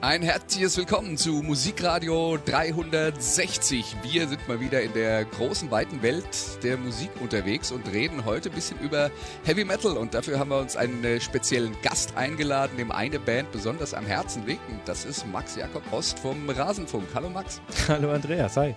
Ein herzliches Willkommen zu Musikradio 360. Wir sind mal wieder in der großen, weiten Welt der Musik unterwegs und reden heute ein bisschen über Heavy Metal. Und dafür haben wir uns einen speziellen Gast eingeladen, dem eine Band besonders am Herzen liegt. Und das ist Max Jakob Ost vom Rasenfunk. Hallo Max. Hallo Andreas, hi.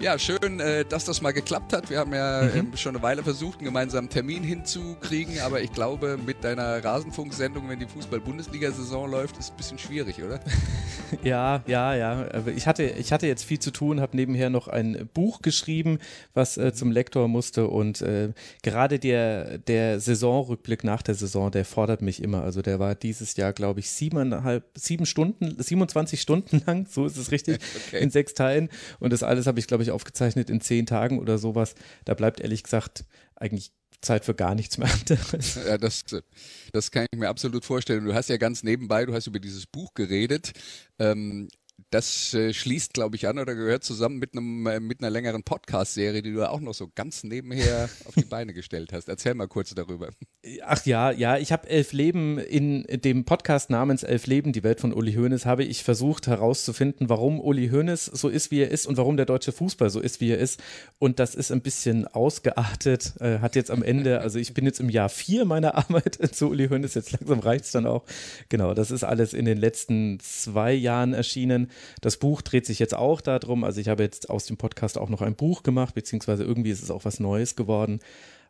Ja, schön, äh, dass das mal geklappt hat. Wir haben ja mhm. Ähm, schon eine Weile versucht, einen gemeinsamen Termin hinzukriegen, aber ich glaube, mit deiner Rasenfunksendung, wenn die Fußball-Bundesliga-Saison läuft, ist es ein bisschen schwierig, oder? ja, ja, ja. Ich hatte, ich hatte jetzt viel zu tun, habe nebenher noch ein Buch geschrieben, was äh, zum Lektor musste und äh, gerade der, der Saisonrückblick nach der Saison, der fordert mich immer. Also der war dieses Jahr, glaube ich, siebeneinhalb, sieben Stunden, 27 Stunden lang, so ist es richtig, okay. in sechs Teilen und das alles habe ich, glaube ich, aufgezeichnet in zehn Tagen oder sowas. Da bleibt ehrlich gesagt eigentlich Zeit für gar nichts mehr. Ja, das, das kann ich mir absolut vorstellen. Du hast ja ganz nebenbei, du hast über dieses Buch geredet. Ähm, das äh, schließt, glaube ich, an oder gehört zusammen mit, einem, äh, mit einer längeren Podcast-Serie, die du auch noch so ganz nebenher auf die Beine gestellt hast. Erzähl mal kurz darüber. Ach ja, ja, ich habe Elf Leben in dem Podcast namens Elf Leben, die Welt von Uli Hoeneß, habe ich versucht herauszufinden, warum Uli Hoeneß so ist, wie er ist und warum der deutsche Fußball so ist, wie er ist. Und das ist ein bisschen ausgeartet, äh, hat jetzt am Ende, also ich bin jetzt im Jahr vier meiner Arbeit zu Uli Hoeneß, jetzt langsam reicht es dann auch. Genau, das ist alles in den letzten zwei Jahren erschienen. Das Buch dreht sich jetzt auch darum. Also ich habe jetzt aus dem Podcast auch noch ein Buch gemacht, beziehungsweise irgendwie ist es auch was Neues geworden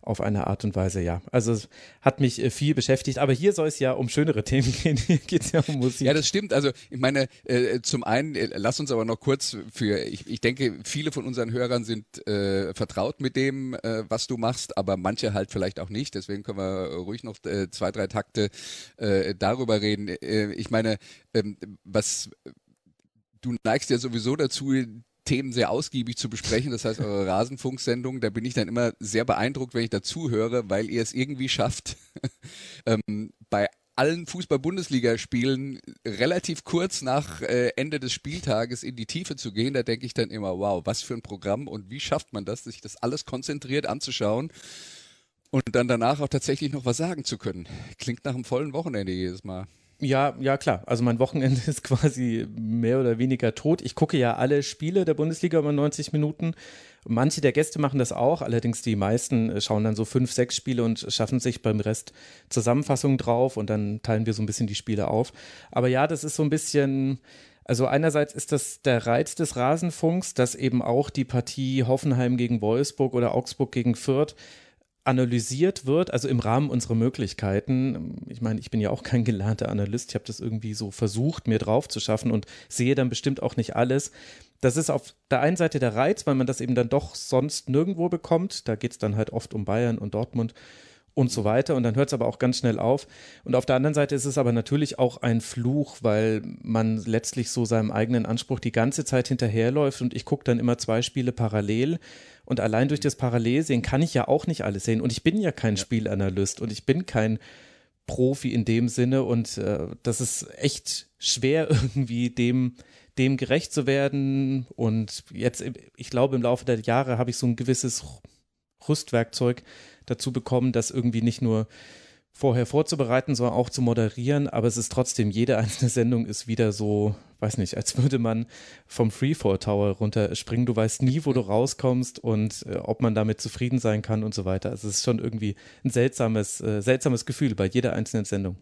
auf eine Art und Weise, ja. Also es hat mich äh, viel beschäftigt, aber hier soll es ja um schönere Themen gehen. Hier geht es ja um Musik. Ja, das stimmt. Also ich meine, äh, zum einen, äh, lass uns aber noch kurz für, ich, ich denke, viele von unseren Hörern sind äh, vertraut mit dem, äh, was du machst, aber manche halt vielleicht auch nicht. Deswegen können wir ruhig noch äh, zwei, drei Takte äh, darüber reden. Äh, ich meine, ähm, was du neigst ja sowieso dazu, Themen sehr ausgiebig zu besprechen. Das heißt, eure Rasenfunksendung, da bin ich dann immer sehr beeindruckt, wenn ich dazu höre, weil ihr es irgendwie schafft, ähm, bei allen Fußball-Bundesliga-Spielen relativ kurz nach äh, Ende des Spieltages in die Tiefe zu gehen. Da denke ich dann immer, wow, was für ein Programm und wie schafft man das, sich das alles konzentriert anzuschauen und dann danach auch tatsächlich noch was sagen zu können. Klingt nach einem vollen Wochenende jedes Mal. Ja, ja, klar. Also mein Wochenende ist quasi mehr oder weniger tot. Ich gucke ja alle Spiele der Bundesliga über 90 Minuten. Manche der Gäste machen das auch, allerdings die meisten schauen dann so fünf, sechs Spiele und schaffen sich beim Rest Zusammenfassungen drauf und dann teilen wir so ein bisschen die Spiele auf. Aber ja, das ist so ein bisschen, also einerseits ist das der Reiz des Rasenfunks, dass eben auch die Partie Hoffenheim gegen Wolfsburg oder Augsburg gegen Fürth analysiert wird, also im Rahmen unserer Möglichkeiten. Ich meine, ich bin ja auch kein gelernter Analyst, ich habe das irgendwie so versucht, mir drauf zu schaffen und sehe dann bestimmt auch nicht alles. Das ist auf der einen Seite der Reiz, weil man das eben dann doch sonst nirgendwo bekommt. Da geht es dann halt oft um Bayern und Dortmund und so weiter. Und dann hört es aber auch ganz schnell auf. Und auf der anderen Seite ist es aber natürlich auch ein Fluch, weil man letztlich so seinem eigenen Anspruch die ganze Zeit hinterherläuft. Und ich gucke dann immer zwei Spiele parallel. Und allein durch das Parallelsehen kann ich ja auch nicht alles sehen. Und ich bin ja kein ja. Spielanalyst und ich bin kein Profi in dem Sinne. Und äh, das ist echt schwer, irgendwie dem, dem gerecht zu werden. Und jetzt, ich glaube, im Laufe der Jahre habe ich so ein gewisses Rüstwerkzeug dazu bekommen, das irgendwie nicht nur vorher vorzubereiten, sondern auch zu moderieren. Aber es ist trotzdem, jede einzelne Sendung ist wieder so, weiß nicht, als würde man vom Freefall Tower runterspringen. Du weißt nie, wo du rauskommst und äh, ob man damit zufrieden sein kann und so weiter. Also es ist schon irgendwie ein seltsames, äh, seltsames Gefühl bei jeder einzelnen Sendung.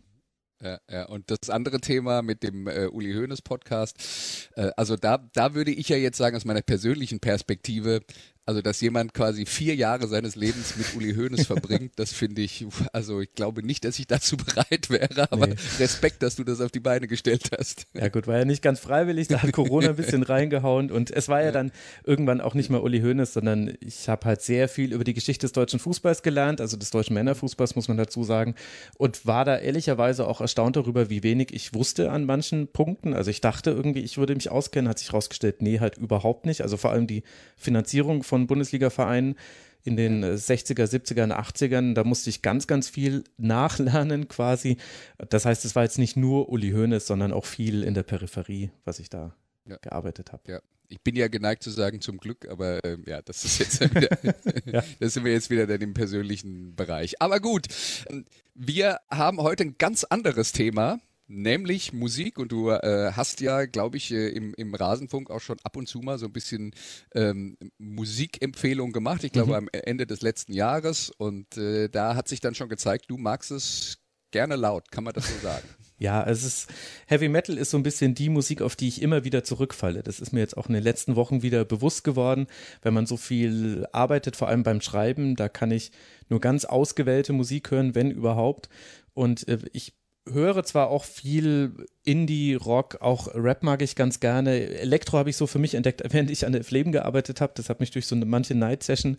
Ja, ja, und das andere Thema mit dem äh, Uli Hoeneß Podcast, äh, also da, da würde ich ja jetzt sagen, aus meiner persönlichen Perspektive, Also, dass jemand quasi vier Jahre seines Lebens mit Uli Hoeneß verbringt, das finde ich, also ich glaube nicht, dass ich dazu bereit wäre, aber nee. Respekt, dass du das auf die Beine gestellt hast. Ja gut, war ja nicht ganz freiwillig, da hat Corona ein bisschen reingehauen und es war ja dann irgendwann auch nicht mehr Uli Hoeneß, sondern ich habe halt sehr viel über die Geschichte des deutschen Fußballs gelernt, also des deutschen Männerfußballs muss man dazu sagen und war da ehrlicherweise auch erstaunt darüber, wie wenig ich wusste an manchen Punkten. Also ich dachte irgendwie, ich würde mich auskennen, hat sich rausgestellt, nee, halt überhaupt nicht. Also vor allem die Finanzierung von Bundesliga-Vereinen in den 60er, 70er, 80ern, da musste ich ganz, ganz viel nachlernen quasi. Das heißt, es war jetzt nicht nur Uli Hoeneß, sondern auch viel in der Peripherie, was ich da ja. gearbeitet habe. Ja. Ich bin ja geneigt zu sagen zum Glück, aber äh, ja, das ist jetzt wieder, ja. das sind wir jetzt wieder dann im persönlichen Bereich. Aber gut, wir haben heute ein ganz anderes Thema nämlich Musik. Und du äh, hast ja, glaube ich, äh, im, im Rasenfunk auch schon ab und zu mal so ein bisschen ähm, Musikempfehlungen gemacht. Ich glaube, mhm. am Ende des letzten Jahres. Und äh, da hat sich dann schon gezeigt, du magst es gerne laut, kann man das so sagen? Ja, es ist Heavy Metal ist so ein bisschen die Musik, auf die ich immer wieder zurückfalle. Das ist mir jetzt auch in den letzten Wochen wieder bewusst geworden, wenn man so viel arbeitet, vor allem beim Schreiben, da kann ich nur ganz ausgewählte Musik hören, wenn überhaupt. Und äh, ich höre zwar auch viel Indie, Rock, auch Rap mag ich ganz gerne. Elektro habe ich so für mich entdeckt, während ich an der Fleben gearbeitet habe. Das hat mich durch so eine manche Night Session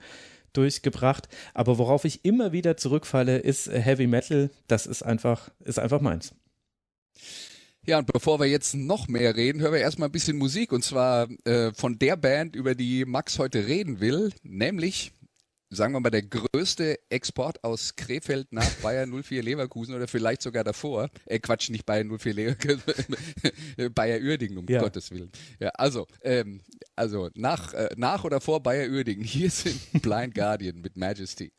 durchgebracht. Aber worauf ich immer wieder zurückfalle, ist Heavy Metal. Das ist einfach, ist einfach meins. Ja, und bevor wir jetzt noch mehr reden, hören wir erstmal ein bisschen Musik. Und zwar äh, von der Band, über die Max heute reden will, nämlich sagen wir mal, der größte Export aus Krefeld nach Bayern 04 Leverkusen oder vielleicht sogar davor. Äh, Quatsch, nicht Bayern 04 Leverkusen, Bayer Uerdingen, um ja. Gottes Willen. Ja, also, ähm, also nach, äh, nach oder vor Bayer Uerdingen. Hier sind Blind Guardian mit Majesty.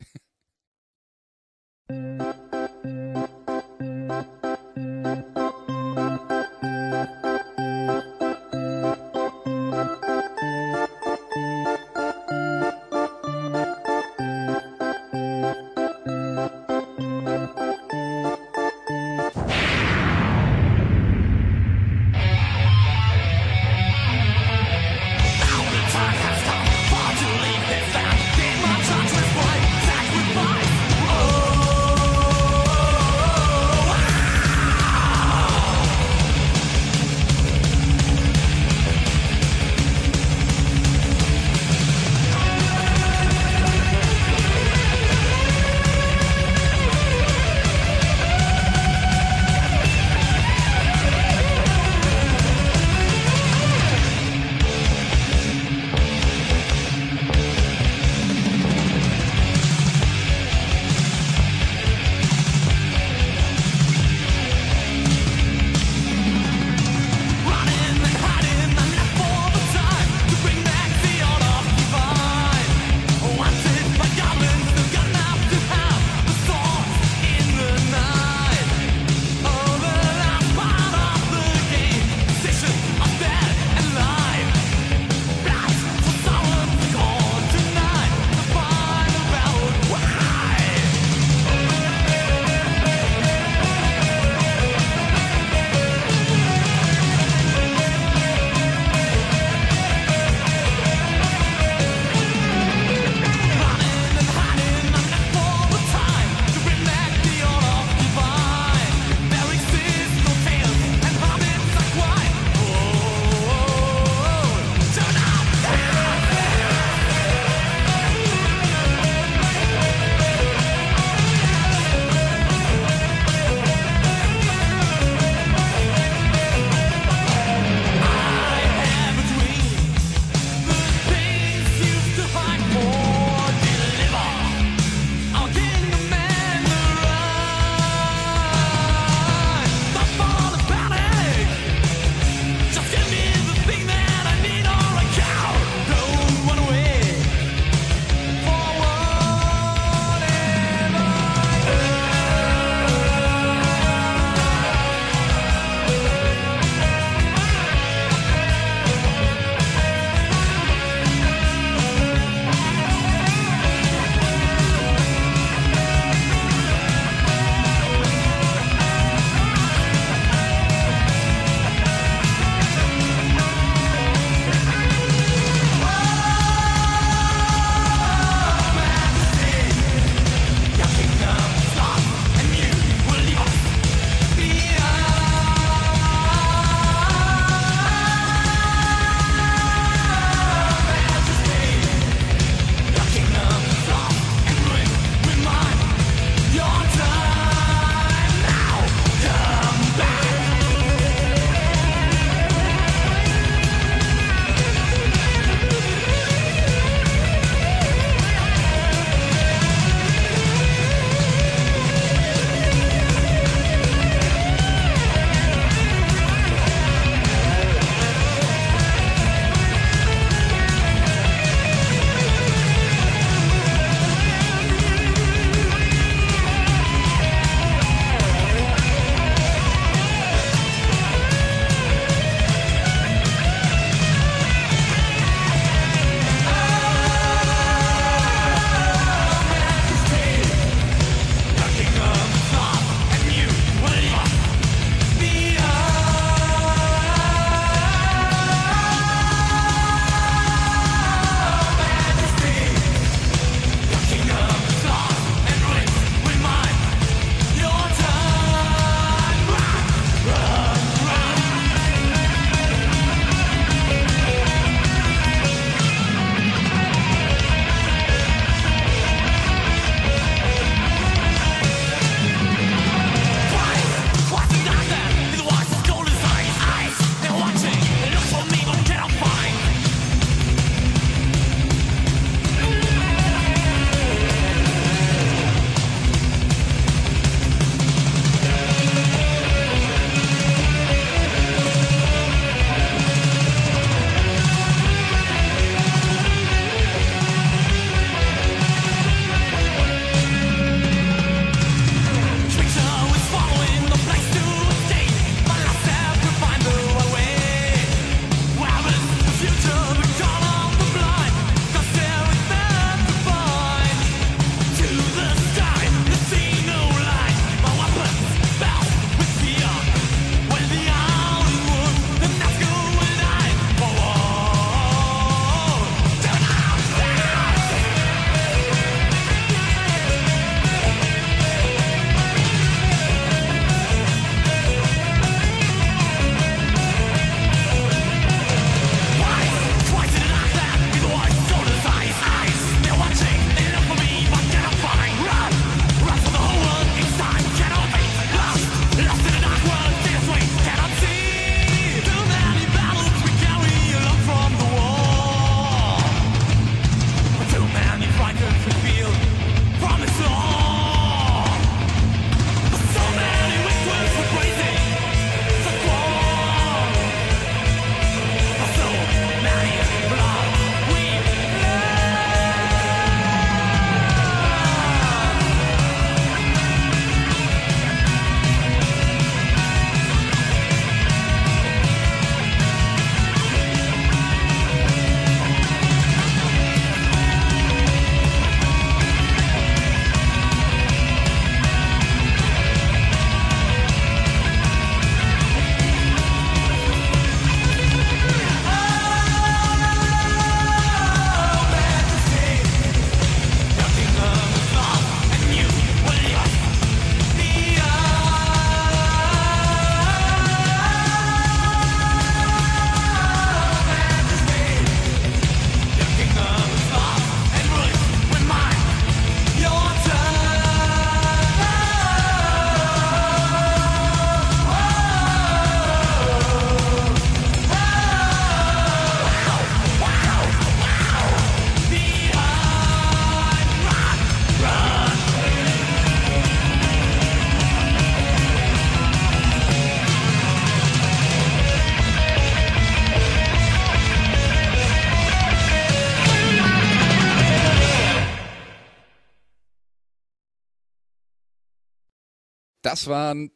Das waren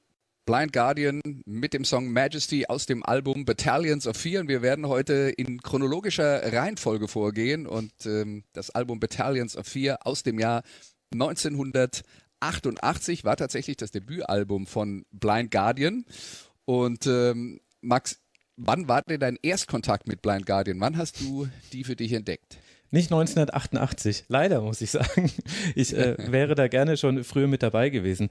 Blind Guardian mit dem Song Majesty aus dem Album Battalions of Fear. Und wir werden heute in chronologischer Reihenfolge vorgehen und ähm, das Album Battalions of Fear aus dem Jahr 1988 war tatsächlich das Debütalbum von Blind Guardian. Und ähm, Max, wann war denn dein Erstkontakt mit Blind Guardian? Wann hast du die für dich entdeckt? Nicht 1988, leider muss ich sagen. Ich äh, wäre da gerne schon früher mit dabei gewesen.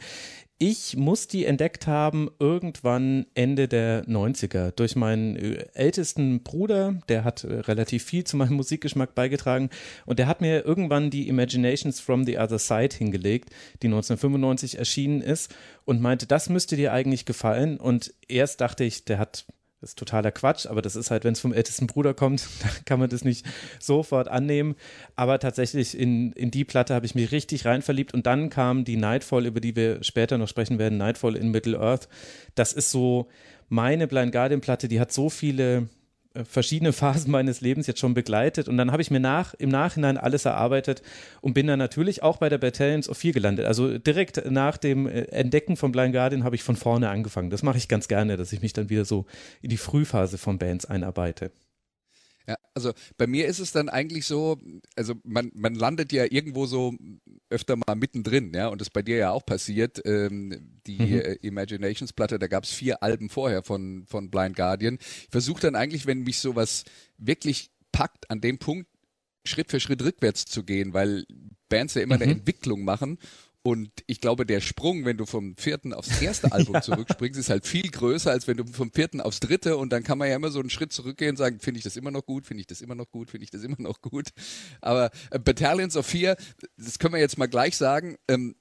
Ich muss die entdeckt haben irgendwann Ende der 90er durch meinen äh, ältesten Bruder, der hat äh, relativ viel zu meinem Musikgeschmack beigetragen und der hat mir irgendwann die Imaginations from the Other Side hingelegt, die 1995 erschienen ist und meinte, das müsste dir eigentlich gefallen und erst dachte ich, der hat das ist totaler Quatsch, aber das ist halt, wenn es vom ältesten Bruder kommt, kann man das nicht sofort annehmen. Aber tatsächlich in, in die Platte habe ich mich richtig rein verliebt und dann kam die Nightfall, über die wir später noch sprechen werden, Nightfall in Middle Earth. Das ist so meine Blind Guardian Platte, die hat so viele verschiedene Phasen meines Lebens jetzt schon begleitet und dann habe ich mir nach, im Nachhinein alles erarbeitet und bin dann natürlich auch bei der Battalions of 4 gelandet. Also direkt nach dem äh, Entdecken von Blind Guardian habe ich von vorne angefangen. Das mache ich ganz gerne, dass ich mich dann wieder so in die Frühphase von Bands einarbeite. Ja, also bei mir ist es dann eigentlich so, also man, man landet ja irgendwo so öfter mal mittendrin, ja, und das ist bei dir ja auch passiert. Ähm, die mhm. äh, Imaginations-Platte, da gab es vier Alben vorher von, von Blind Guardian. Ich versuche dann eigentlich, wenn mich sowas wirklich packt, an dem Punkt Schritt für Schritt rückwärts zu gehen, weil Bands ja immer mhm. eine Entwicklung machen und ich glaube, der Sprung, wenn du vom vierten aufs erste Album ja. zurückspringst, ist halt viel größer, als wenn du vom vierten aufs dritte und dann kann man ja immer so einen Schritt zurückgehen und sagen, finde ich das immer noch gut, finde ich das immer noch gut, finde ich das immer noch gut. Aber äh, Battalions of Fear, das können wir jetzt mal gleich sagen, ähm,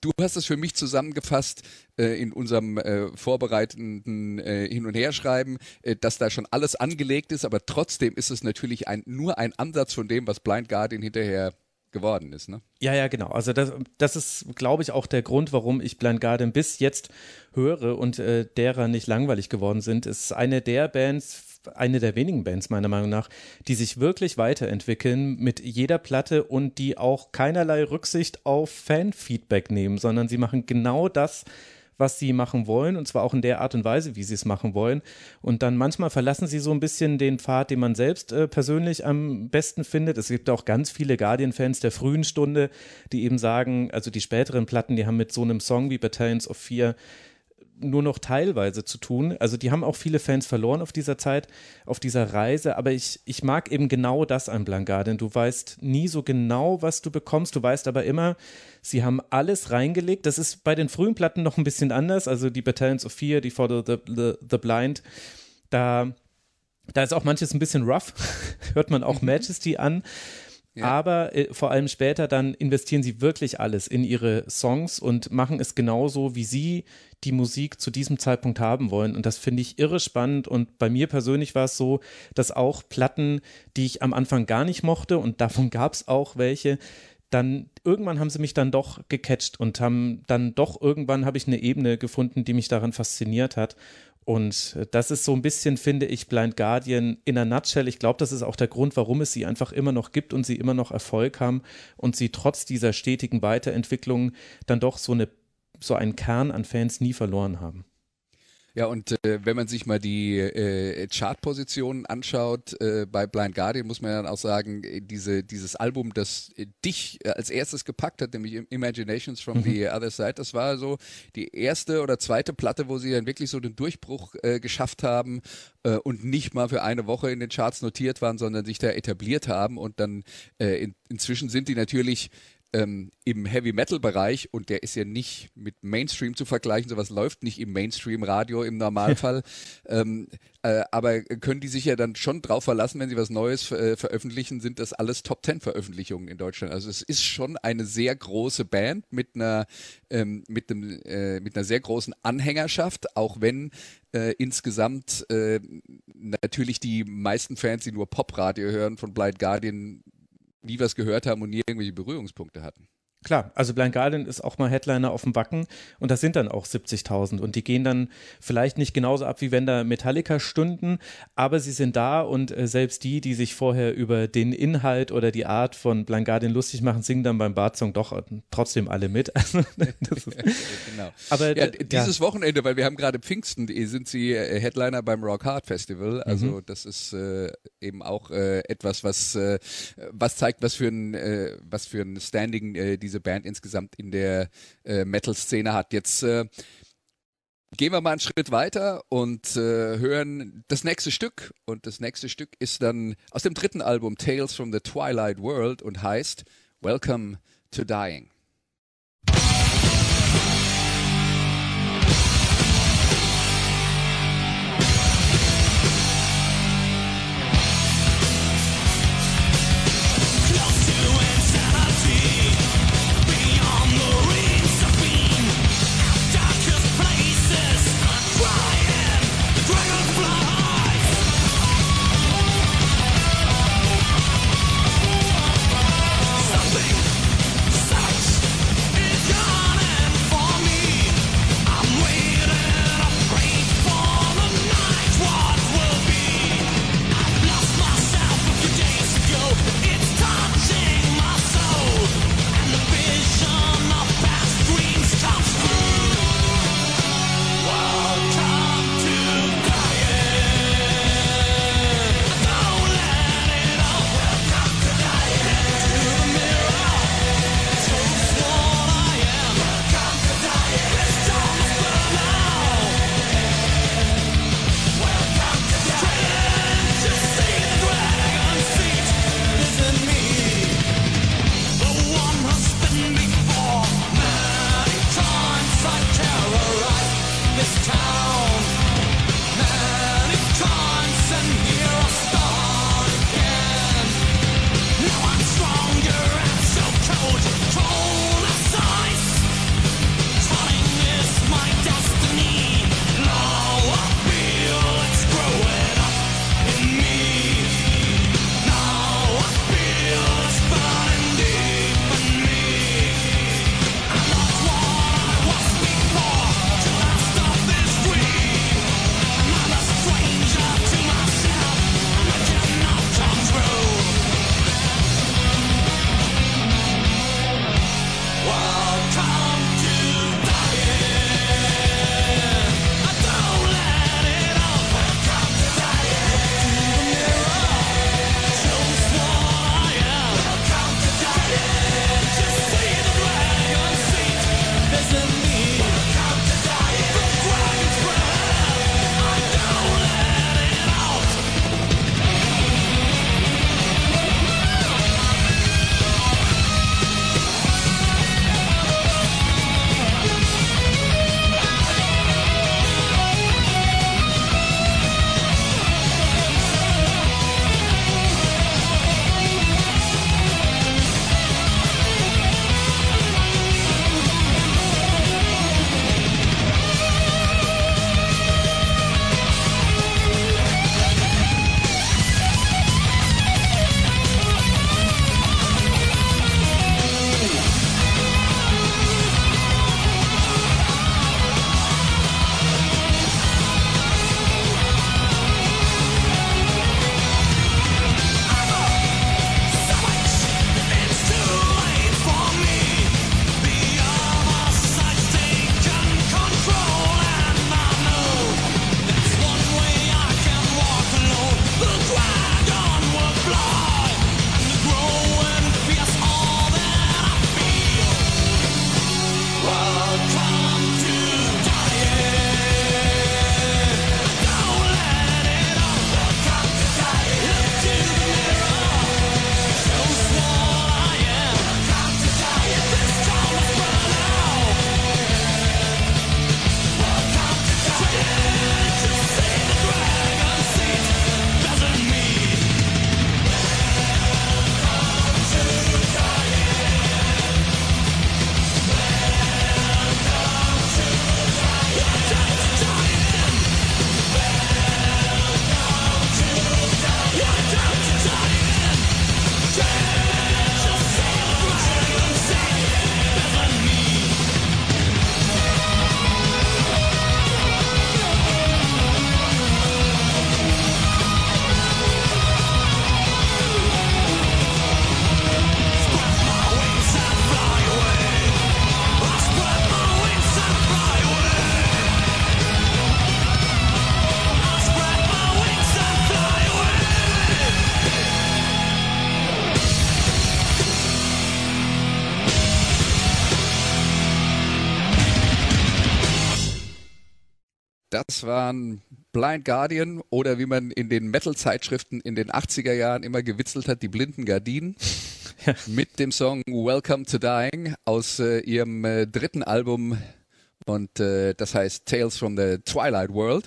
Du hast es für mich zusammengefasst äh, in unserem äh, vorbereitenden äh, Hin- und Herschreiben, äh, dass da schon alles angelegt ist, aber trotzdem ist es natürlich ein, nur ein Ansatz von dem, was Blind Guardian hinterher geworden ist, ne? Ja, ja, genau. Also das, das ist, glaube ich, auch der Grund, warum ich Blind Guardian bis jetzt höre und äh, derer nicht langweilig geworden sind. Es ist eine der Bands, eine der wenigen Bands meiner Meinung nach, die sich wirklich weiterentwickeln mit jeder Platte und die auch keinerlei Rücksicht auf Fanfeedback nehmen, sondern sie machen genau das, was sie machen wollen und zwar auch in der Art und Weise, wie sie es machen wollen. Und dann manchmal verlassen sie so ein bisschen den Pfad, den man selbst äh, persönlich am besten findet. Es gibt auch ganz viele Guardian-Fans der frühen Stunde, die eben sagen, also die späteren Platten, die haben mit so einem Song wie Battalions of Fear nur noch teilweise zu tun. Also die haben auch viele Fans verloren auf dieser Zeit, auf dieser Reise, aber ich, ich mag eben genau das an Blanca, denn du weißt nie so genau, was du bekommst, du weißt aber immer, sie haben alles reingelegt. Das ist bei den frühen Platten noch ein bisschen anders, also die Battalions of Fear, die For the, the, the Blind, da, da ist auch manches ein bisschen rough, hört man auch mhm. Majesty an. Aber äh, vor allem später dann investieren sie wirklich alles in ihre Songs und machen es genauso, wie sie die Musik zu diesem Zeitpunkt haben wollen. Und das finde ich irre spannend. Und bei mir persönlich war es so, dass auch Platten, die ich am Anfang gar nicht mochte, und davon gab es auch welche, dann irgendwann haben sie mich dann doch gecatcht und haben dann doch irgendwann habe ich eine Ebene gefunden, die mich daran fasziniert hat. Und das ist so ein bisschen, finde ich, Blind Guardian in a nutshell. Ich glaube, das ist auch der Grund, warum es sie einfach immer noch gibt und sie immer noch Erfolg haben und sie trotz dieser stetigen Weiterentwicklung dann doch so eine so einen Kern an Fans nie verloren haben. Ja, und äh, wenn man sich mal die äh, Chartpositionen anschaut äh, bei Blind Guardian, muss man dann auch sagen, äh, diese, dieses Album, das äh, dich äh, als erstes gepackt hat, nämlich Imaginations from mhm. the Other Side, das war so die erste oder zweite Platte, wo sie dann wirklich so den Durchbruch äh, geschafft haben äh, und nicht mal für eine Woche in den Charts notiert waren, sondern sich da etabliert haben und dann äh, in, inzwischen sind die natürlich ähm, im Heavy Metal Bereich und der ist ja nicht mit Mainstream zu vergleichen, sowas läuft nicht im Mainstream Radio im Normalfall, ähm, äh, aber können die sich ja dann schon drauf verlassen, wenn sie was Neues äh, veröffentlichen, sind das alles Top Ten Veröffentlichungen in Deutschland. Also es ist schon eine sehr große Band mit einer ähm, mit einem äh, mit einer sehr großen Anhängerschaft, auch wenn äh, insgesamt äh, natürlich die meisten Fans, die nur Popradio hören von Blind Guardian nie was gehört haben und nie irgendwelche Berührungspunkte hatten. Klar, also Blind Guardian ist auch mal Headliner auf dem Wacken und das sind dann auch 70.000 und die gehen dann vielleicht nicht genauso ab, wie wenn da Metallica stünden, aber sie sind da und äh, selbst die, die sich vorher über den Inhalt oder die Art von Blind Guardian lustig machen, singen dann beim Bart-Song doch äh, trotzdem alle mit. Also, genau. Aber ja, dieses ja. Wochenende, weil wir haben gerade Pfingsten, sind sie äh, Headliner beim Rock Hard Festival, also mhm. das ist äh, eben auch äh, etwas, was, was zeigt, was für ein, was für ein Standing diese diese Band insgesamt in der äh, Metal-Szene hat. Jetzt äh, gehen wir mal einen Schritt weiter und äh, hören das nächste Stück. Und das nächste Stück ist dann aus dem dritten Album Tales from the Twilight World und heißt Welcome to Dying. Das waren Blind Guardian oder wie man in den Metal-Zeitschriften in den 80er Jahren immer gewitzelt hat, die blinden Gardinen. Ja. Mit dem Song Welcome to Dying aus äh, ihrem äh, dritten Album und äh, das heißt Tales from the Twilight World.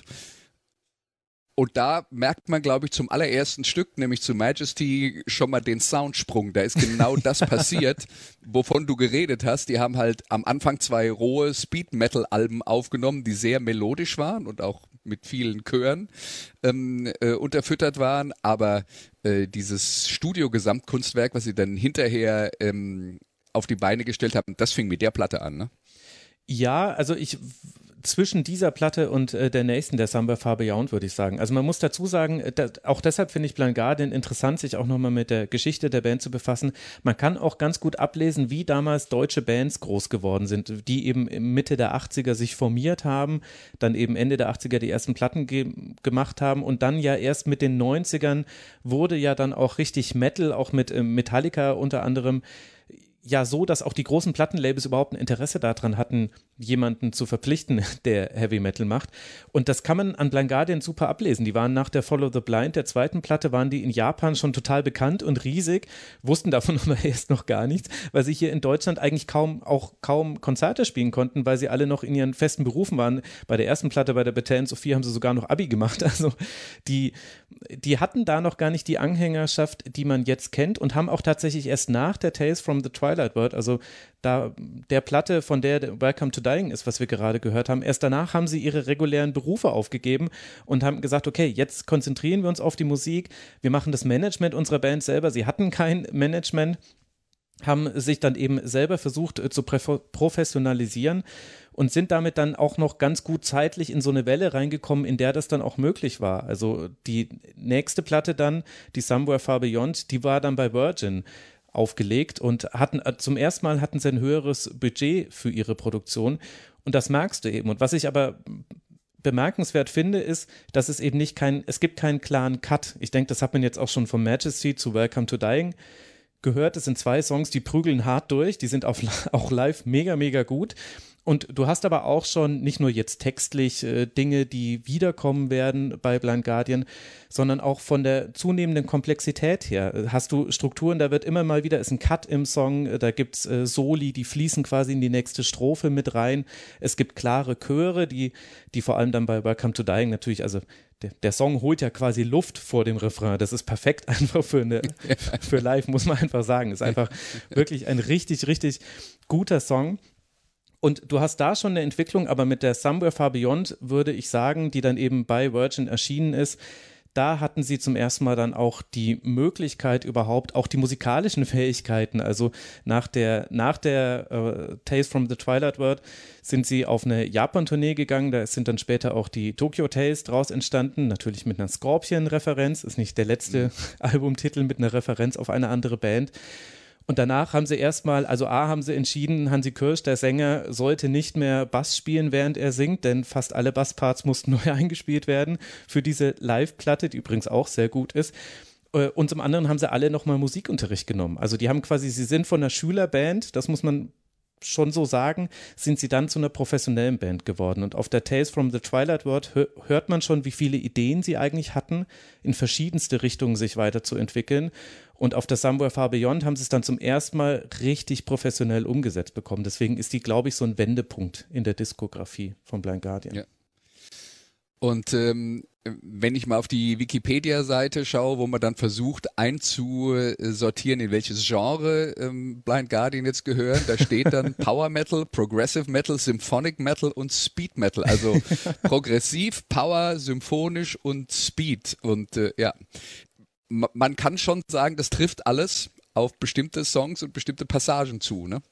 Und da merkt man, glaube ich, zum allerersten Stück, nämlich zu Majesty, schon mal den Soundsprung. Da ist genau das passiert, wovon du geredet hast. Die haben halt am Anfang zwei rohe Speed-Metal-Alben aufgenommen, die sehr melodisch waren und auch mit vielen Chören ähm, äh, unterfüttert waren. Aber äh, dieses Studio-Gesamtkunstwerk, was sie dann hinterher ähm, auf die Beine gestellt haben, das fing mit der Platte an, ne? Ja, also ich zwischen dieser Platte und äh, der nächsten, der Samba Far Beyond, würde ich sagen. Also man muss dazu sagen, äh, dass, auch deshalb finde ich Blind interessant, sich auch nochmal mit der Geschichte der Band zu befassen. Man kann auch ganz gut ablesen, wie damals deutsche Bands groß geworden sind, die eben Mitte der 80er sich formiert haben, dann eben Ende der 80er die ersten Platten ge gemacht haben und dann ja erst mit den 90ern wurde ja dann auch richtig Metal, auch mit äh, Metallica unter anderem ja so, dass auch die großen Plattenlabels überhaupt ein Interesse daran hatten, jemanden zu verpflichten, der Heavy Metal macht. Und das kann man an Blind Guardian super ablesen. Die waren nach der Follow the Blind, der zweiten Platte, waren die in Japan schon total bekannt und riesig, wussten davon aber erst noch gar nichts, weil sie hier in Deutschland eigentlich kaum, auch kaum Konzerte spielen konnten, weil sie alle noch in ihren festen Berufen waren. Bei der ersten Platte, bei der Batan Sophie, haben sie sogar noch Abi gemacht. Also die, die hatten da noch gar nicht die Anhängerschaft, die man jetzt kennt und haben auch tatsächlich erst nach der Tales from the Twilight World, also da der Platte, von der Welcome to Dying ist, was wir gerade gehört haben, erst danach haben sie ihre regulären Berufe aufgegeben und haben gesagt, okay, jetzt konzentrieren wir uns auf die Musik, wir machen das Management unserer Band selber. Sie hatten kein Management, haben sich dann eben selber versucht äh, zu professionalisieren und sind damit dann auch noch ganz gut zeitlich in so eine Welle reingekommen, in der das dann auch möglich war. Also die nächste Platte dann, die Somewhere Far Beyond, die war dann bei Virgin aufgelegt und hatten äh, zum ersten Mal hatten sie ein höheres Budget für ihre Produktion und das merkst du eben. Und was ich aber bemerkenswert finde, ist, dass es eben nicht kein, es gibt keinen klaren Cut. Ich denke, das hat man jetzt auch schon von Majesty zu Welcome to Dying gehört. Es sind zwei Songs, die prügeln hart durch, die sind auf, auch live mega, mega gut. Und du hast aber auch schon nicht nur jetzt textlich äh, Dinge, die wiederkommen werden bei Blind Guardian, sondern auch von der zunehmenden Komplexität her. Hast du Strukturen, da wird immer mal wieder, ist ein Cut im Song, da gibt es äh, Soli, die fließen quasi in die nächste Strophe mit rein. Es gibt klare Chöre, die, die vor allem dann bei Welcome to Dying natürlich, also der, der, Song holt ja quasi Luft vor dem Refrain. Das ist perfekt einfach für, eine, für live, muss man einfach sagen. Ist einfach wirklich ein richtig, richtig guter Song. Und du hast da schon eine Entwicklung, aber mit der Somewhere Far Beyond würde ich sagen, die dann eben bei Virgin erschienen ist, da hatten sie zum ersten Mal dann auch die Möglichkeit überhaupt, auch die musikalischen Fähigkeiten, also nach der, nach der äh, Tales from the Twilight World sind sie auf eine Japan-Tournee gegangen, da sind dann später auch die Tokyo Tales draus entstanden, natürlich mit einer Scorpion-Referenz, ist nicht der letzte mhm. Albumtitel mit einer Referenz auf eine andere Band. Und danach haben sie erstmal, also A, haben sie entschieden, Hansi Kirsch, der Sänger, sollte nicht mehr Bass spielen, während er singt, denn fast alle Bassparts mussten neu eingespielt werden für diese Live-Platte, die übrigens auch sehr gut ist. Äh, und zum anderen haben sie alle nochmal Musikunterricht genommen. Also die haben quasi, sie sind von einer Schülerband, das muss man schon so sagen, sind sie dann zu einer professionellen Band geworden. Und auf der Tales from the Twilight World hört man schon, wie viele Ideen sie eigentlich hatten, in verschiedenste Richtungen sich weiterzuentwickeln. Und auf der Somewhere Far Beyond haben sie es dann zum ersten Mal richtig professionell umgesetzt bekommen. Deswegen ist die, glaube ich, so ein Wendepunkt in der Diskografie von Blind Guardian. Ja. Und ähm, wenn ich mal auf die Wikipedia-Seite schaue, wo man dann versucht einzusortieren, in welches Genre ähm, Blind Guardian jetzt gehören, da steht dann Power Metal, Progressive Metal, Symphonic Metal und Speed Metal. Also progressiv, Power, symphonisch und Speed. Und äh, ja, man kann schon sagen, das trifft alles auf bestimmte Songs und bestimmte Passagen zu, ne?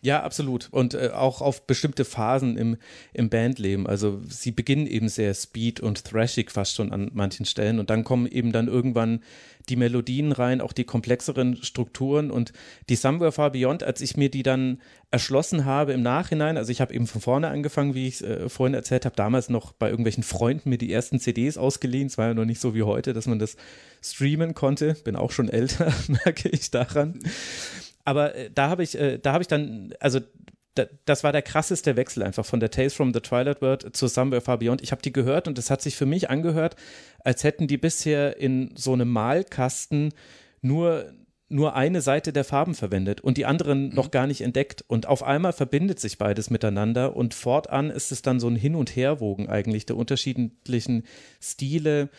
Ja, absolut. Und äh, auch auf bestimmte Phasen im, im Bandleben. Also sie beginnen eben sehr speed und thrashig fast schon an manchen Stellen. Und dann kommen eben dann irgendwann die Melodien rein, auch die komplexeren Strukturen. Und die Somewhere Far Beyond, als ich mir die dann erschlossen habe im Nachhinein, also ich habe eben von vorne angefangen, wie ich äh, vorhin erzählt habe, damals noch bei irgendwelchen Freunden mir die ersten CDs ausgeliehen, es war ja noch nicht so wie heute, dass man das streamen konnte, bin auch schon älter, merke ich daran aber äh, da habe ich, äh, da habe ich dann, also das war der krasseste Wechsel einfach von der Tales from the Twilight World zu Somewhere Far Beyond. Ich habe die gehört und es hat sich für mich angehört, als hätten die bisher in so einem Malkasten nur nur eine Seite der Farben verwendet und die anderen mhm. noch gar nicht entdeckt. Und auf einmal verbindet sich beides miteinander und fortan ist es dann so ein Hin- und Herwogen eigentlich der unterschiedlichen Stile,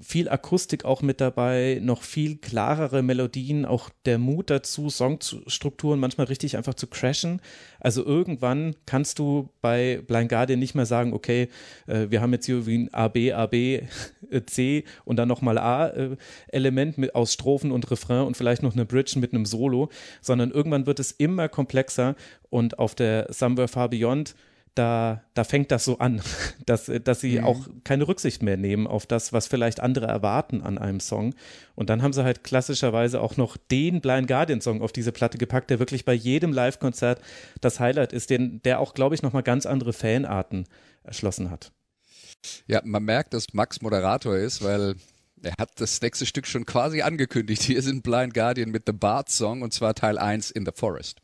viel Akustik auch mit dabei, noch viel klarere Melodien, auch der Mut dazu, Songstrukturen manchmal richtig einfach zu crashen. Also irgendwann kannst du bei Blind Guardian nicht mehr sagen, okay, äh, wir haben jetzt hier wie ein A, B, A, B, C und dann nochmal A-Element äh, aus Strophen und Refrain und vielleicht noch eine Bridge mit einem Solo, sondern irgendwann wird es immer komplexer und auf der Somewhere Far Beyond da, da fängt das so an, dass, dass sie mhm. auch keine Rücksicht mehr nehmen auf das, was vielleicht andere erwarten an einem Song. Und dann haben sie halt klassischerweise auch noch den Blind Guardian Song auf diese Platte gepackt, der wirklich bei jedem Live-Konzert das Highlight ist, den, der auch, glaube ich, nochmal ganz andere Fanarten erschlossen hat. Ja, man merkt, dass Max Moderator ist, weil er hat das nächste Stück schon quasi angekündigt. Hier sind Blind Guardian mit The Bard Song und zwar Teil 1 in the Forest.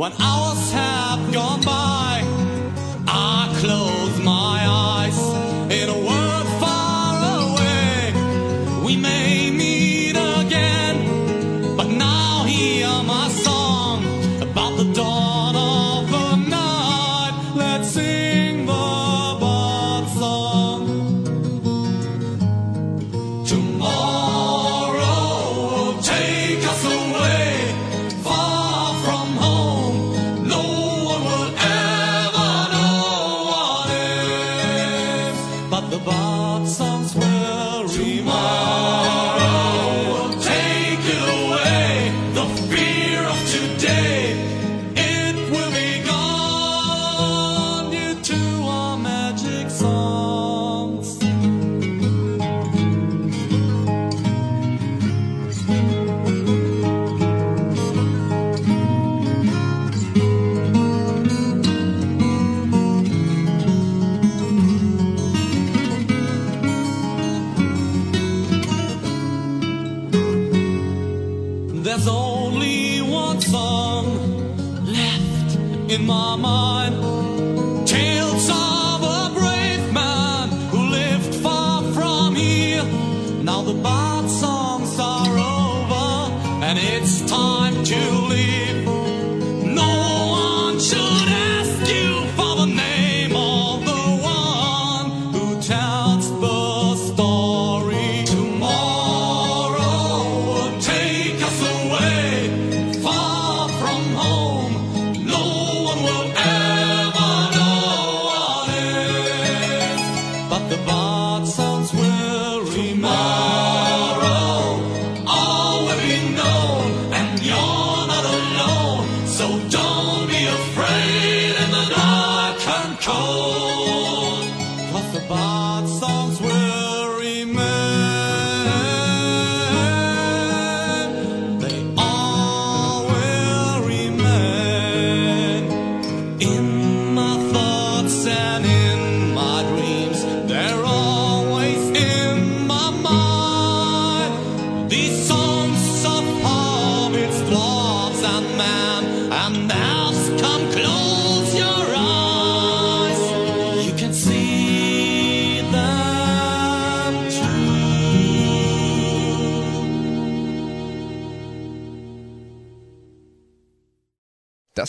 When hours have gone by, I close my eyes.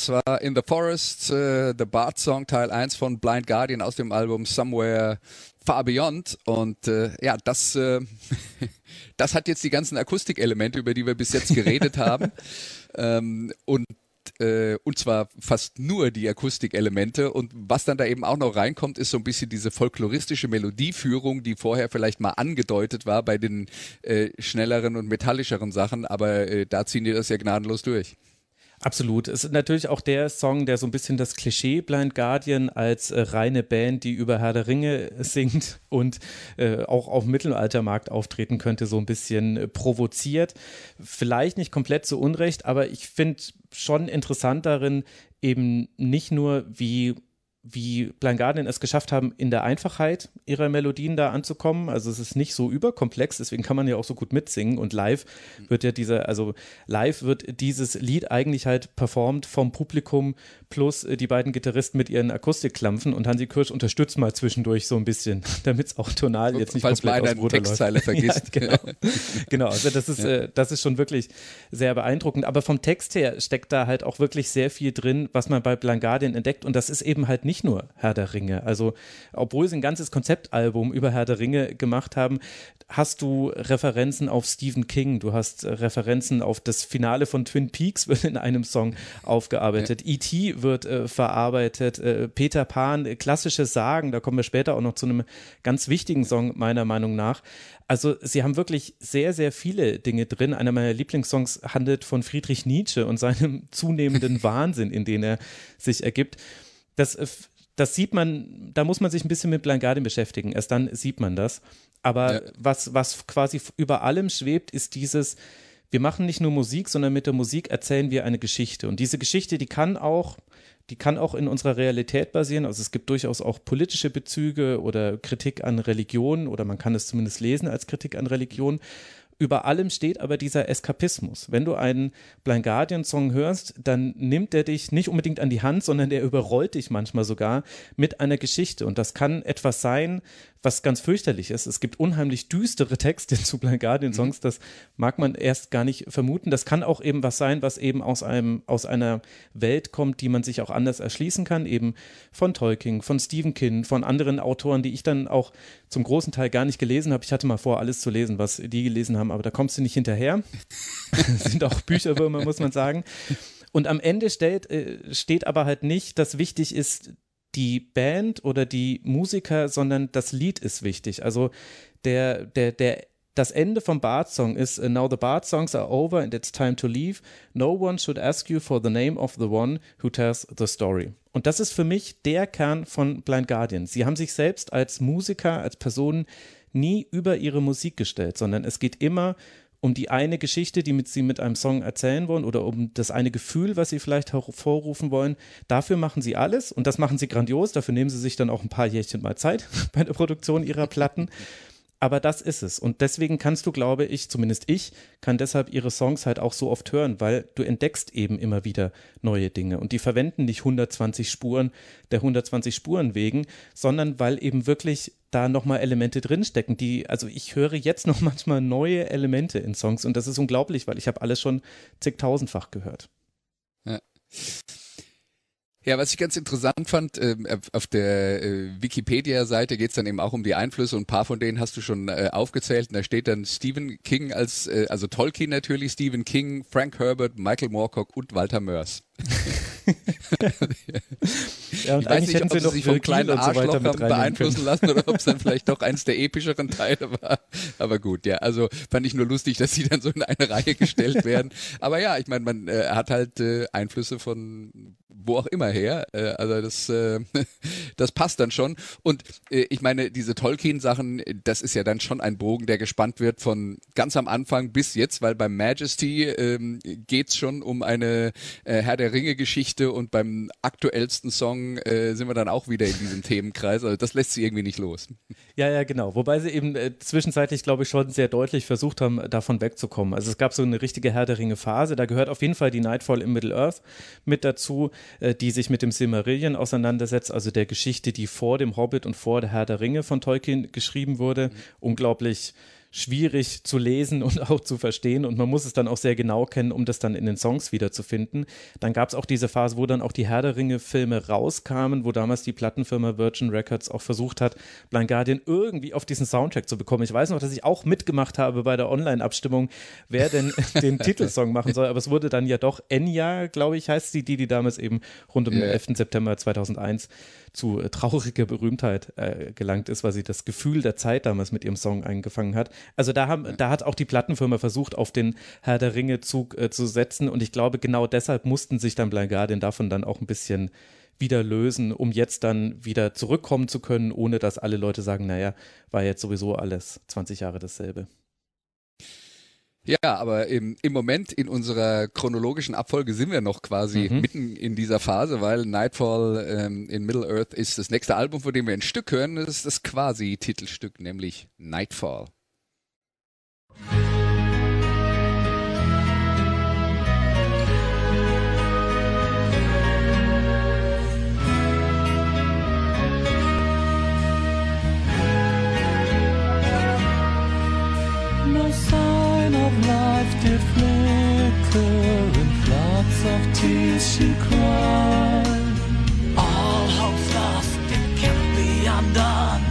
Das war In the Forest, äh, The Bard Song Teil 1 von Blind Guardian aus dem Album Somewhere Far Beyond. Und äh, ja, das, äh, das hat jetzt die ganzen Akustikelemente, über die wir bis jetzt geredet haben. ähm, und äh, und zwar fast nur die Akustikelemente und was dann da eben auch noch reinkommt, ist so ein bisschen diese folkloristische Melodieführung, die vorher vielleicht mal angedeutet war bei den äh, schnelleren und metallischeren Sachen, aber äh, da ziehen die das ja gnadenlos durch. Absolut. Es ist natürlich auch der Song, der so ein bisschen das Klischee Blind Guardian als äh, reine Band, die über Herr der Ringe singt und äh, auch auf Mittelaltermarkt auftreten könnte, so ein bisschen äh, provoziert. Vielleicht nicht komplett zu Unrecht, aber ich finde schon interessant darin, eben nicht nur, wie wie Blind Guardian es geschafft haben, in der Einfachheit ihrer Melodien da anzukommen. Also es ist nicht so überkomplex, deswegen kann man ja auch so gut mitsingen. Und live wird ja dieser, also live wird dieses Lied eigentlich halt performt vom Publikum plus äh, die beiden Gitarristen mit ihren Akustikklampfen und Hansi Kirsch unterstützt mal zwischendurch so ein bisschen, damit es auch tonal jetzt nicht Falls komplett einer eine Textzeile läuft. vergisst. Ja, genau. genau, also das ist, ja. äh, das ist schon wirklich sehr beeindruckend. Aber vom Text her steckt da halt auch wirklich sehr viel drin, was man bei Blind Guardian entdeckt. Und das ist eben halt nicht nur Herr der Ringe. Also, obwohl sie ein ganzes Konzeptalbum über Herr der Ringe gemacht haben, hast du Referenzen auf Stephen King, du hast Referenzen auf das Finale von Twin Peaks wird in einem Song aufgearbeitet. Ja. E.T. wird äh, verarbeitet, äh, Peter Pan, äh, klassische Sagen, da kommen wir später auch noch zu einem ganz wichtigen Song meiner Meinung nach. Also sie haben wirklich sehr, sehr viele Dinge drin. Einer meiner Lieblingssongs handelt von Friedrich Nietzsche und seinem zunehmenden Wahnsinn, in den er sich ergibt. Das äh, das sieht man, da muss man sich ein bisschen mit Blind Guardian beschäftigen. Erst dann sieht man das. Aber ja. was, was quasi über allem schwebt, ist dieses, wir machen nicht nur Musik, sondern mit der Musik erzählen wir eine Geschichte. Und diese Geschichte, die kann auch, die kann auch in unserer Realität basieren. Also es gibt durchaus auch politische Bezüge oder Kritik an Religion oder man kann es zumindest lesen als Kritik an Religion. Über allem steht aber dieser Eskapismus. Wenn du einen Blind Guardian Song hörst, dann nimmt er dich nicht unbedingt an die Hand, sondern der überrollt dich manchmal sogar mit einer Geschichte. Und das kann etwas sein, was ganz fürchterlich ist. Es gibt unheimlich düstere Texte zu Blind Guardian Songs, mhm. das mag man erst gar nicht vermuten. Das kann auch eben was sein, was eben aus einem, aus einer Welt kommt, die man sich auch anders erschließen kann, eben von Tolkien, von Stephen King, von anderen Autoren, die ich dann auch zum großen Teil gar nicht gelesen habe. Ich hatte mal vor, alles zu lesen, was die gelesen haben, aber da kommst du nicht hinterher. sind auch Bücherwürmer, muss man sagen. Und am Ende steht, äh, steht aber halt nicht, dass wichtig ist, die Band oder die Musiker, sondern das Lied ist wichtig. Also der, der, der, das Ende vom Bart-Song ist uh, Now the Bart-Songs are over and it's time to leave. No one should ask you for the name of the one who tells the story. Und das ist für mich der Kern von Blind Guardian. Sie haben sich selbst als Musiker, als Personen nie über ihre Musik gestellt, sondern es geht immer um die eine Geschichte, die mit, sie mit einem Song erzählen wollen oder um das eine Gefühl, was sie vielleicht hervorrufen wollen. Dafür machen sie alles und das machen sie grandios. Dafür nehmen sie sich dann auch ein paar Jährchen mal Zeit bei der Produktion ihrer Platten. Aber das ist es. Und deswegen kannst du, glaube ich, zumindest ich, kann deshalb ihre Songs halt auch so oft hören, weil du entdeckst eben immer wieder neue Dinge. Und die verwenden nicht 120 Spuren der 120 Spuren wegen, sondern weil eben wirklich da nochmal Elemente drinstecken, die, also ich höre jetzt noch manchmal neue Elemente in Songs und das ist unglaublich, weil ich habe alles schon zigtausendfach gehört. Ja. Ja, was ich ganz interessant fand, äh, auf der äh, Wikipedia-Seite geht es dann eben auch um die Einflüsse und ein paar von denen hast du schon äh, aufgezählt. Und da steht dann Stephen King als, äh, also Tolkien natürlich, Stephen King, Frank Herbert, Michael Moorcock und Walter Mörs. ja, und ich weiß nicht, ob sie sich vom kleinen Arschloch so haben beeinflussen lassen oder ob es dann vielleicht doch eins der epischeren Teile war. Aber gut, ja, also fand ich nur lustig, dass sie dann so in eine Reihe gestellt werden. Aber ja, ich meine, man äh, hat halt äh, Einflüsse von wo auch immer her. Äh, also das, äh, das passt dann schon. Und äh, ich meine, diese Tolkien-Sachen, das ist ja dann schon ein Bogen, der gespannt wird von ganz am Anfang bis jetzt, weil beim Majesty ähm, geht's schon um eine äh, Herr der Ringe-Geschichte und beim aktuellsten Song äh, sind wir dann auch wieder in diesem Themenkreis. Also das lässt sie irgendwie nicht los. Ja, ja, genau. Wobei sie eben äh, zwischenzeitlich, glaube ich, schon sehr deutlich versucht haben, davon wegzukommen. Also es gab so eine richtige Herr der Ringe-Phase. Da gehört auf jeden Fall die Nightfall in Middle-earth mit dazu. Äh, die sich mit dem Silmarillion auseinandersetzt, also der Geschichte, die vor dem Hobbit und vor der Herr der Ringe von Tolkien geschrieben wurde. Mhm. Unglaublich schwierig zu lesen und auch zu verstehen und man muss es dann auch sehr genau kennen, um das dann in den Songs wiederzufinden. Dann gab es auch diese Phase, wo dann auch die Herr der Ringe-Filme rauskamen, wo damals die Plattenfirma Virgin Records auch versucht hat, Blind Guardian irgendwie auf diesen Soundtrack zu bekommen. Ich weiß noch, dass ich auch mitgemacht habe bei der Online-Abstimmung, wer denn den Titelsong machen soll, aber es wurde dann ja doch Enya, glaube ich, heißt sie, die, die damals eben rund um den 11. September 2001 zu äh, trauriger Berühmtheit äh, gelangt ist, weil sie das Gefühl der Zeit damals mit ihrem Song eingefangen hat. Also da haben, da hat auch die Plattenfirma versucht, auf den Herr der Ringe-Zug äh, zu setzen und ich glaube, genau deshalb mussten sich dann Blind Guardian davon dann auch ein bisschen wieder lösen, um jetzt dann wieder zurückkommen zu können, ohne dass alle Leute sagen, naja, war jetzt sowieso alles 20 Jahre dasselbe. Ja, aber im, im Moment in unserer chronologischen Abfolge sind wir noch quasi mhm. mitten in dieser Phase, weil Nightfall ähm, in Middle Earth ist das nächste Album, von dem wir ein Stück hören. Das ist das quasi Titelstück, nämlich Nightfall. Life did flicker in floods of tears she cried. All hope's lost, it can't be undone.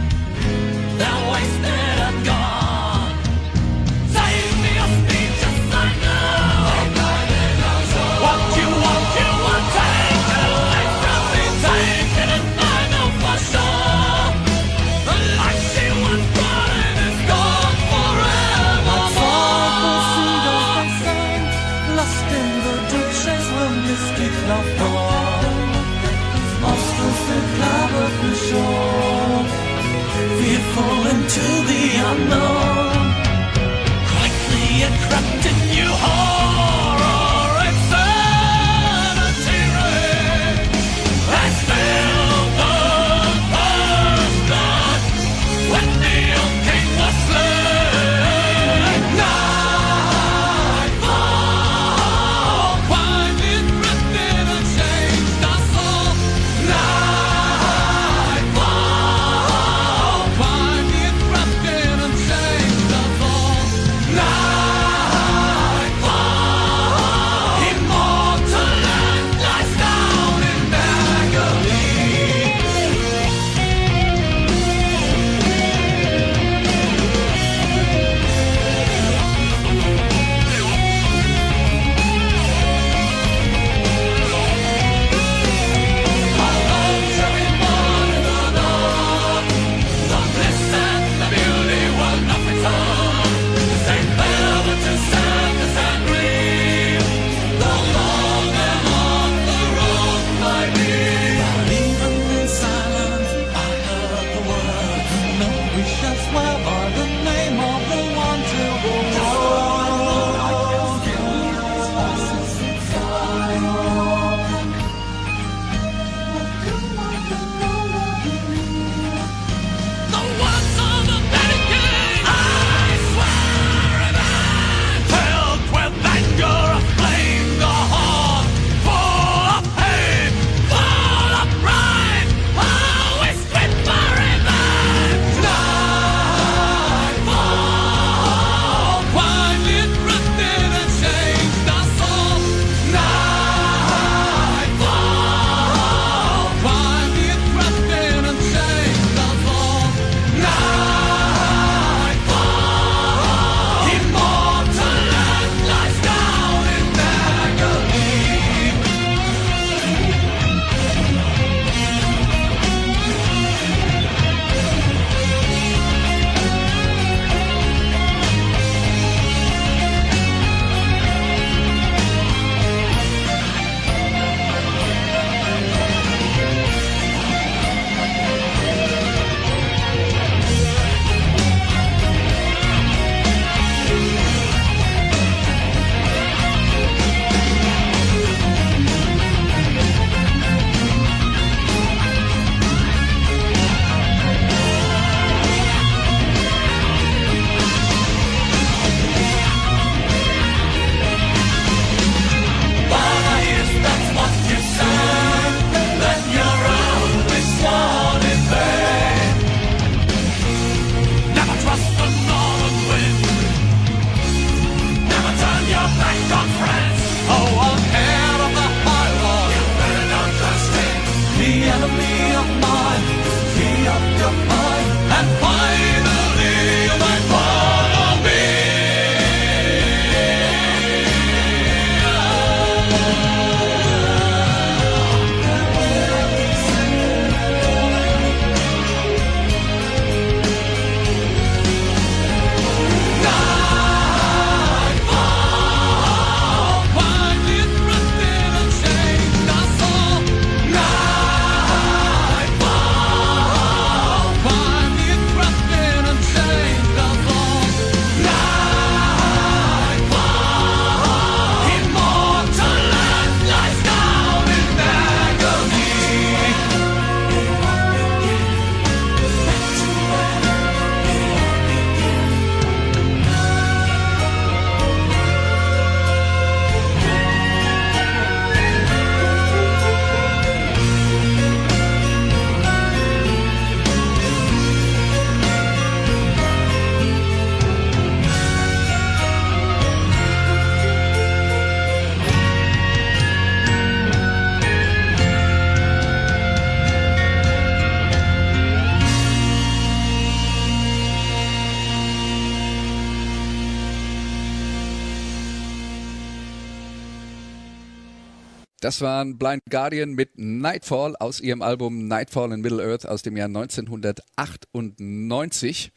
Das waren Blind Guardian mit Nightfall aus ihrem Album Nightfall in Middle Earth aus dem Jahr 1998.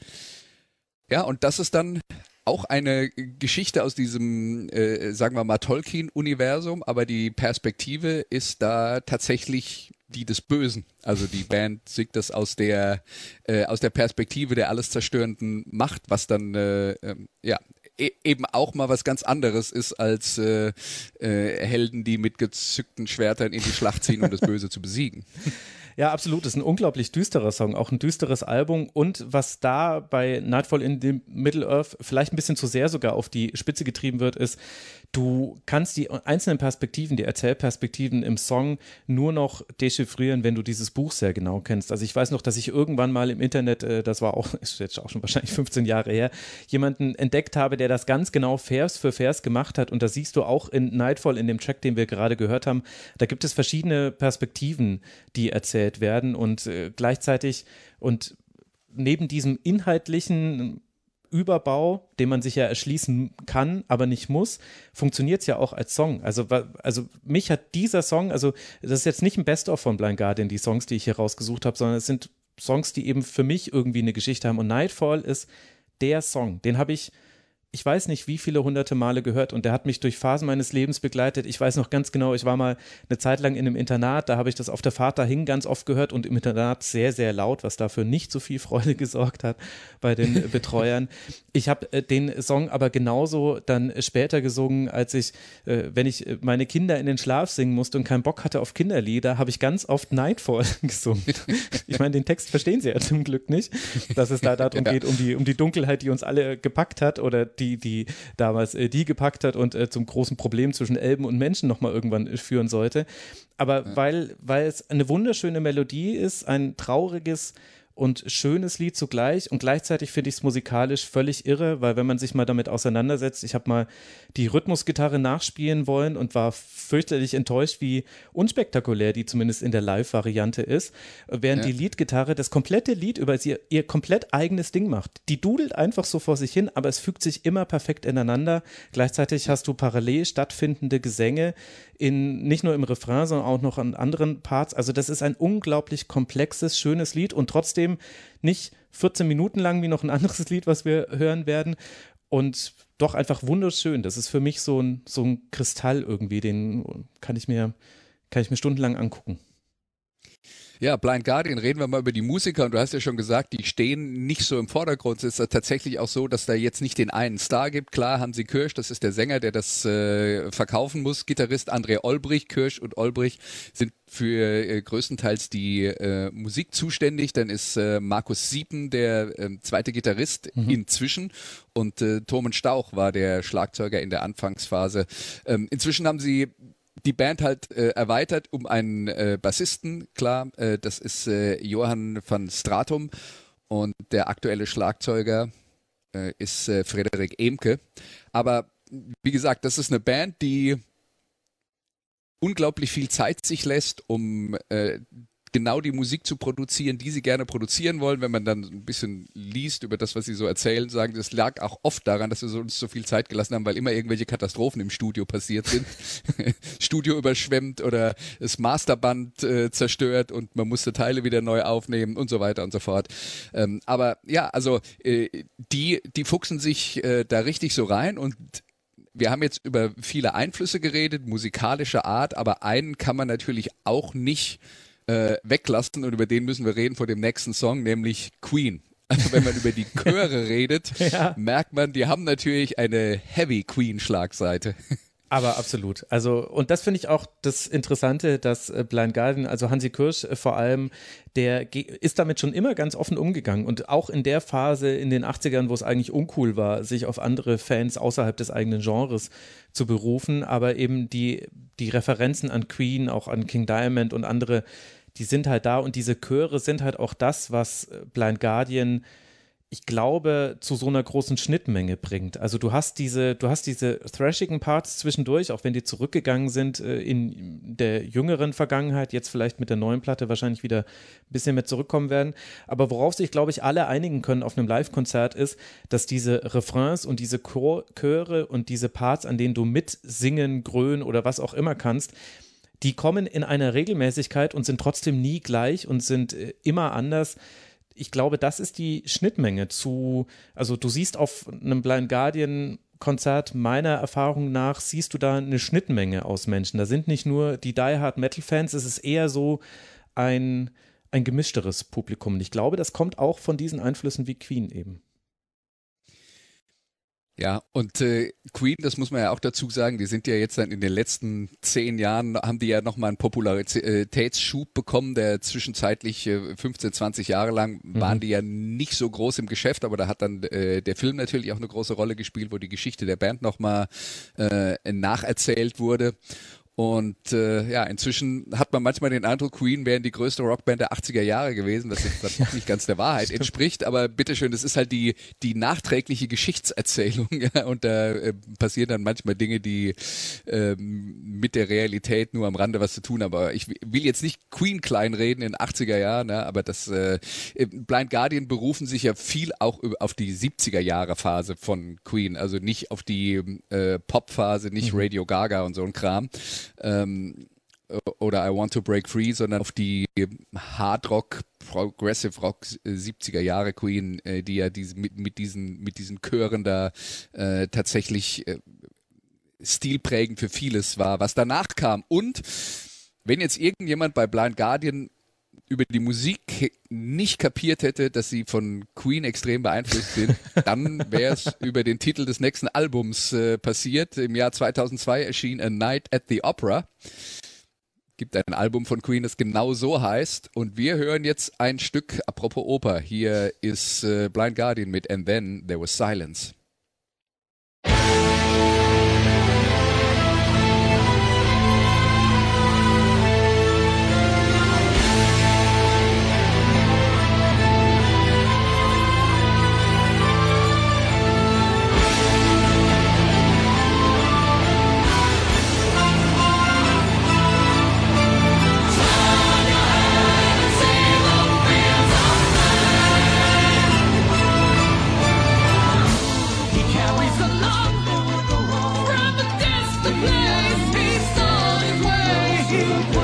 Ja, und das ist dann auch eine Geschichte aus diesem, äh, sagen wir mal, Tolkien-Universum, aber die Perspektive ist da tatsächlich die des Bösen. Also die Band singt das aus der äh, aus der Perspektive der alles zerstörenden Macht, was dann äh, äh, ja eben auch mal was ganz anderes ist als äh, äh, Helden, die mit gezückten Schwertern in die Schlacht ziehen, um das Böse zu besiegen. Ja, absolut. Das ist ein unglaublich düsterer Song, auch ein düsteres Album. Und was da bei Nightfall in the Middle Earth vielleicht ein bisschen zu sehr sogar auf die Spitze getrieben wird, ist, du kannst die einzelnen Perspektiven, die Erzählperspektiven im Song nur noch dechiffrieren, wenn du dieses Buch sehr genau kennst. Also ich weiß noch, dass ich irgendwann mal im Internet, äh, das war auch, ist jetzt auch schon wahrscheinlich 15 Jahre her, jemanden entdeckt habe, der das ganz genau Vers für Vers gemacht hat. Und da siehst du auch in Nightfall, in dem Track, den wir gerade gehört haben, da gibt es verschiedene Perspektiven, die erzählt werden und äh, gleichzeitig und neben diesem inhaltlichen Überbau, den man sich ja erschließen kann, aber nicht muss, funktioniert es ja auch als Song. Also, also mich hat dieser Song, also das ist jetzt nicht ein Best-of von Blind Guardian, die Songs, die ich hier rausgesucht habe, sondern es sind Songs, die eben für mich irgendwie eine Geschichte haben. Und Nightfall ist der Song, den habe ich ich weiß nicht, wie viele hunderte Male gehört und der hat mich durch Phasen meines Lebens begleitet. Ich weiß noch ganz genau, ich war mal eine Zeit lang in einem Internat, da habe ich das auf der Fahrt dahin ganz oft gehört und im Internat sehr, sehr laut, was dafür nicht so viel Freude gesorgt hat bei den Betreuern. Ich habe äh, den Song aber genauso dann später gesungen, als ich, äh, wenn ich äh, meine Kinder in den Schlaf singen musste und keinen Bock hatte auf Kinderlieder, habe ich ganz oft Nightfall gesungen. Ich meine, den Text verstehen sie ja zum Glück nicht, dass es da darum geht, um die, um die Dunkelheit, die uns alle gepackt hat oder die die, die damals äh, die gepackt hat und äh, zum großen Problem zwischen Elben und Menschen nochmal irgendwann äh, führen sollte. Aber ja. weil, weil es eine wunderschöne Melodie ist, ein trauriges und schönes Lied zugleich und gleichzeitig finde ich es musikalisch völlig irre, weil wenn man sich mal damit auseinandersetzt, ich habe mal die Rhythmusgitarre nachspielen wollen und war fürchterlich enttäuscht, wie unspektakulär die zumindest in der Live-Variante ist, während ja. die Leadgitarre das komplette Lied über sie ihr komplett eigenes Ding macht. Die dudelt einfach so vor sich hin, aber es fügt sich immer perfekt ineinander. Gleichzeitig hast du parallel stattfindende Gesänge in nicht nur im Refrain, sondern auch noch an anderen Parts. Also das ist ein unglaublich komplexes, schönes Lied und trotzdem nicht 14 Minuten lang wie noch ein anderes Lied, was wir hören werden. Und doch einfach wunderschön. Das ist für mich so ein, so ein Kristall irgendwie, den kann ich mir, kann ich mir stundenlang angucken. Ja, Blind Guardian, reden wir mal über die Musiker. Und du hast ja schon gesagt, die stehen nicht so im Vordergrund. Es ist tatsächlich auch so, dass da jetzt nicht den einen Star gibt. Klar, Hansi Kirsch, das ist der Sänger, der das äh, verkaufen muss. Gitarrist André Olbrich, Kirsch und Olbrich sind für äh, größtenteils die äh, Musik zuständig. Dann ist äh, Markus Siepen der äh, zweite Gitarrist mhm. inzwischen und äh, Thomen Stauch war der Schlagzeuger in der Anfangsphase. Ähm, inzwischen haben sie die Band halt äh, erweitert um einen äh, Bassisten, klar, äh, das ist äh, Johann van Stratum und der aktuelle Schlagzeuger äh, ist äh, Frederik Emke. Aber wie gesagt, das ist eine Band, die unglaublich viel Zeit sich lässt, um genau die Musik zu produzieren, die sie gerne produzieren wollen. Wenn man dann ein bisschen liest über das, was sie so erzählen, sagen, das lag auch oft daran, dass wir uns so viel Zeit gelassen haben, weil immer irgendwelche Katastrophen im Studio passiert sind. Studio überschwemmt oder das Masterband äh, zerstört und man musste Teile wieder neu aufnehmen und so weiter und so fort. Ähm, aber ja, also äh, die, die fuchsen sich äh, da richtig so rein und wir haben jetzt über viele Einflüsse geredet, musikalischer Art, aber einen kann man natürlich auch nicht äh, weglassen und über den müssen wir reden vor dem nächsten Song, nämlich Queen. Also wenn man über die Chöre redet, ja. merkt man, die haben natürlich eine Heavy Queen Schlagseite. Aber absolut. Also, und das finde ich auch das Interessante, dass äh, Blind Guardian, also Hansi Kirsch äh, vor allem, der ist damit schon immer ganz offen umgegangen. Und auch in der Phase in den 80ern, wo es eigentlich uncool war, sich auf andere Fans außerhalb des eigenen Genres zu berufen, aber eben die, die Referenzen an Queen, auch an King Diamond und andere, die sind halt da und diese Chöre sind halt auch das, was äh, Blind Guardian ich glaube, zu so einer großen Schnittmenge bringt. Also du hast diese, du hast diese thrashigen Parts zwischendurch, auch wenn die zurückgegangen sind äh, in der jüngeren Vergangenheit, jetzt vielleicht mit der neuen Platte wahrscheinlich wieder ein bisschen mehr zurückkommen werden. Aber worauf sich, glaube ich, alle einigen können auf einem Live-Konzert ist, dass diese Refrains und diese Chöre und diese Parts, an denen du mitsingen, grölen oder was auch immer kannst, die kommen in einer Regelmäßigkeit und sind trotzdem nie gleich und sind äh, immer anders ich glaube, das ist die Schnittmenge zu, also du siehst auf einem Blind Guardian Konzert meiner Erfahrung nach siehst du da eine Schnittmenge aus Menschen. Da sind nicht nur die Die Hard Metal Fans, es ist eher so ein, ein gemischteres Publikum. Und ich glaube, das kommt auch von diesen Einflüssen wie Queen eben. Ja, und äh, Queen, das muss man ja auch dazu sagen, die sind ja jetzt dann in den letzten zehn Jahren, haben die ja nochmal einen Popularitätsschub bekommen, der zwischenzeitlich äh, 15, 20 Jahre lang mhm. waren die ja nicht so groß im Geschäft, aber da hat dann äh, der Film natürlich auch eine große Rolle gespielt, wo die Geschichte der Band nochmal äh, nacherzählt wurde. Und äh, ja, inzwischen hat man manchmal den Eindruck, Queen wären die größte Rockband der 80er Jahre gewesen, was jetzt ja, nicht ganz der Wahrheit entspricht, aber bitteschön, das ist halt die, die nachträgliche Geschichtserzählung ja, und da äh, passieren dann manchmal Dinge, die äh, mit der Realität nur am Rande was zu tun. Haben. Aber ich will jetzt nicht Queen kleinreden in 80er Jahren, ja, aber das äh, Blind Guardian berufen sich ja viel auch auf die 70er Jahre Phase von Queen, also nicht auf die äh, Pop-Phase, nicht mhm. Radio Gaga und so ein Kram ähm, oder I Want to Break Free, sondern auf die Hard Rock, Progressive Rock 70er äh, Jahre Queen, äh, die ja diese, mit, mit, diesen, mit diesen Chören da äh, tatsächlich äh, stilprägend für vieles war, was danach kam. Und wenn jetzt irgendjemand bei Blind Guardian über die Musik nicht kapiert hätte, dass sie von Queen extrem beeinflusst sind, dann wäre es über den Titel des nächsten Albums äh, passiert. Im Jahr 2002 erschien A Night at the Opera. Gibt ein Album von Queen, das genau so heißt. Und wir hören jetzt ein Stück, apropos Oper. Hier ist äh, Blind Guardian mit And Then There Was Silence. you.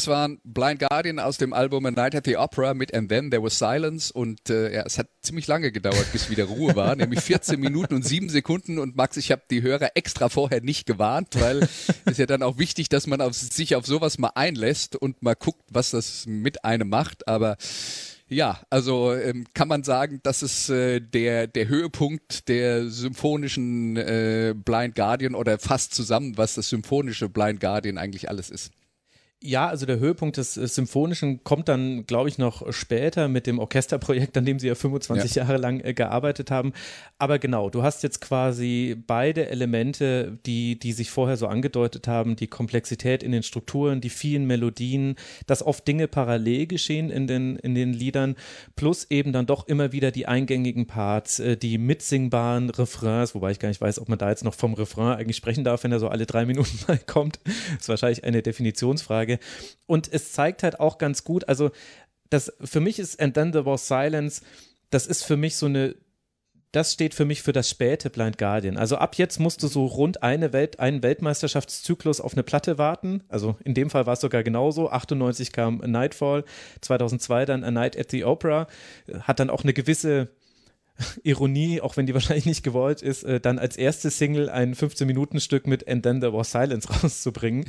Das waren Blind Guardian aus dem Album A Night at the Opera mit And Then There Was Silence. Und äh, ja, es hat ziemlich lange gedauert, bis wieder Ruhe war, nämlich 14 Minuten und 7 Sekunden. Und Max, ich habe die Hörer extra vorher nicht gewarnt, weil es ja dann auch wichtig, dass man auf, sich auf sowas mal einlässt und mal guckt, was das mit einem macht, aber ja, also ähm, kann man sagen, das ist äh, der, der Höhepunkt der symphonischen äh, Blind Guardian oder fast zusammen, was das symphonische Blind Guardian eigentlich alles ist. Ja, also der Höhepunkt des äh, Symphonischen kommt dann, glaube ich, noch später mit dem Orchesterprojekt, an dem sie ja 25 ja. Jahre lang äh, gearbeitet haben. Aber genau, du hast jetzt quasi beide Elemente, die, die sich vorher so angedeutet haben, die Komplexität in den Strukturen, die vielen Melodien, dass oft Dinge parallel geschehen in den, in den Liedern, plus eben dann doch immer wieder die eingängigen Parts, äh, die mitsingbaren Refrains, wobei ich gar nicht weiß, ob man da jetzt noch vom Refrain eigentlich sprechen darf, wenn er so alle drei Minuten mal kommt. Das ist wahrscheinlich eine Definitionsfrage. Frage. Und es zeigt halt auch ganz gut, also das für mich ist And Then There Was Silence, das ist für mich so eine das steht für mich für das späte Blind Guardian. Also ab jetzt musst du so rund eine Welt, einen Weltmeisterschaftszyklus auf eine Platte warten. Also in dem Fall war es sogar genauso. 98 kam Nightfall, 2002 dann A Night at the Opera. Hat dann auch eine gewisse Ironie, auch wenn die wahrscheinlich nicht gewollt ist, äh, dann als erste Single ein 15-Minuten-Stück mit And Then There Was Silence rauszubringen.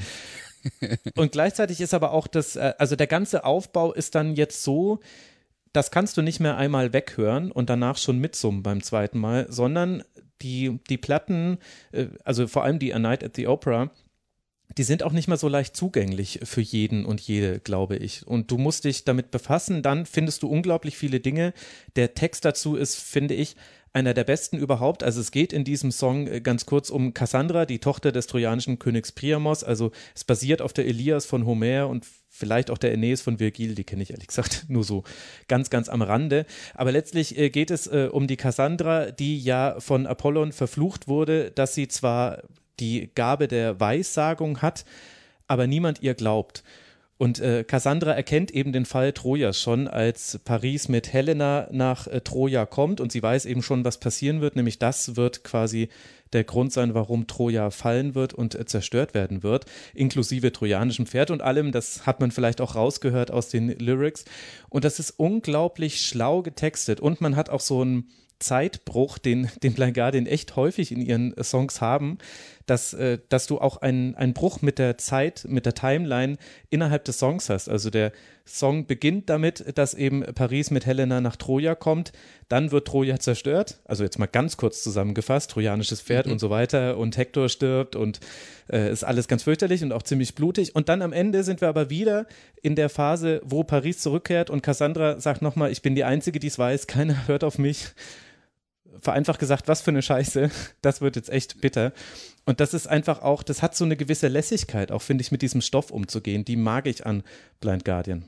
Und gleichzeitig ist aber auch das, äh, also der ganze Aufbau ist dann jetzt so, das kannst du nicht mehr einmal weghören und danach schon mitsummen beim zweiten Mal, sondern die, die Platten, äh, also vor allem die A Night at the Opera, die sind auch nicht mehr so leicht zugänglich für jeden und jede, glaube ich. Und du musst dich damit befassen, dann findest du unglaublich viele Dinge. Der Text dazu ist, finde ich, einer der besten überhaupt. Also es geht in diesem Song äh, ganz kurz um Cassandra, die Tochter des trojanischen Königs Priamos. Also es basiert auf der Elias von Homer und vielleicht auch der Aeneas von Virgil, die kenne ich ehrlich gesagt nur so ganz, ganz am Rande. Aber letztlich äh, geht es äh, um die Cassandra, die ja von Apollon verflucht wurde, dass sie zwar die Gabe der Weissagung hat, aber niemand ihr glaubt. Und äh, Cassandra erkennt eben den Fall Trojas schon, als Paris mit Helena nach äh, Troja kommt und sie weiß eben schon, was passieren wird, nämlich das wird quasi der Grund sein, warum Troja fallen wird und äh, zerstört werden wird, inklusive trojanischem Pferd und allem. Das hat man vielleicht auch rausgehört aus den Lyrics. Und das ist unglaublich schlau getextet und man hat auch so ein Zeitbruch, den, den Blind Guardian echt häufig in ihren Songs haben, dass, äh, dass du auch einen, einen Bruch mit der Zeit, mit der Timeline innerhalb des Songs hast. Also der Song beginnt damit, dass eben Paris mit Helena nach Troja kommt, dann wird Troja zerstört, also jetzt mal ganz kurz zusammengefasst, trojanisches Pferd mhm. und so weiter und Hektor stirbt und äh, ist alles ganz fürchterlich und auch ziemlich blutig und dann am Ende sind wir aber wieder in der Phase, wo Paris zurückkehrt und Cassandra sagt nochmal, ich bin die Einzige, die es weiß, keiner hört auf mich vereinfacht gesagt, was für eine Scheiße. Das wird jetzt echt bitter. Und das ist einfach auch, das hat so eine gewisse Lässigkeit, auch finde ich, mit diesem Stoff umzugehen. Die mag ich an Blind Guardian.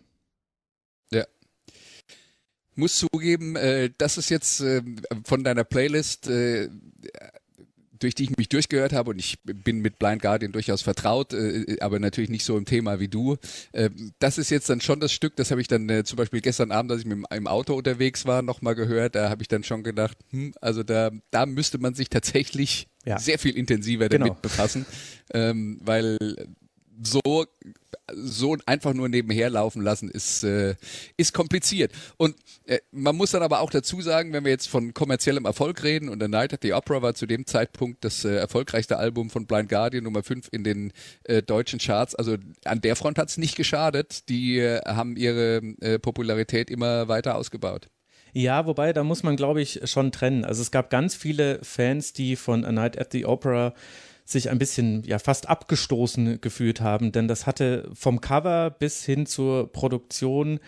Ja. Muss zugeben, äh, das ist jetzt äh, von deiner Playlist äh, durch die ich mich durchgehört habe und ich bin mit Blind Guardian durchaus vertraut, äh, aber natürlich nicht so im Thema wie du. Äh, das ist jetzt dann schon das Stück, das habe ich dann äh, zum Beispiel gestern Abend, als ich mit im Auto unterwegs war, nochmal gehört. Da habe ich dann schon gedacht, hm, also da, da müsste man sich tatsächlich ja. sehr viel intensiver damit genau. befassen, ähm, weil so so einfach nur nebenher laufen lassen ist äh, ist kompliziert und äh, man muss dann aber auch dazu sagen, wenn wir jetzt von kommerziellem Erfolg reden und The Night at the Opera war zu dem Zeitpunkt das äh, erfolgreichste Album von Blind Guardian Nummer 5 in den äh, deutschen Charts, also an der Front hat es nicht geschadet, die äh, haben ihre äh, Popularität immer weiter ausgebaut. Ja, wobei, da muss man, glaube ich, schon trennen. Also es gab ganz viele Fans, die von A Night at the Opera sich ein bisschen ja fast abgestoßen gefühlt haben, denn das hatte vom Cover bis hin zur Produktion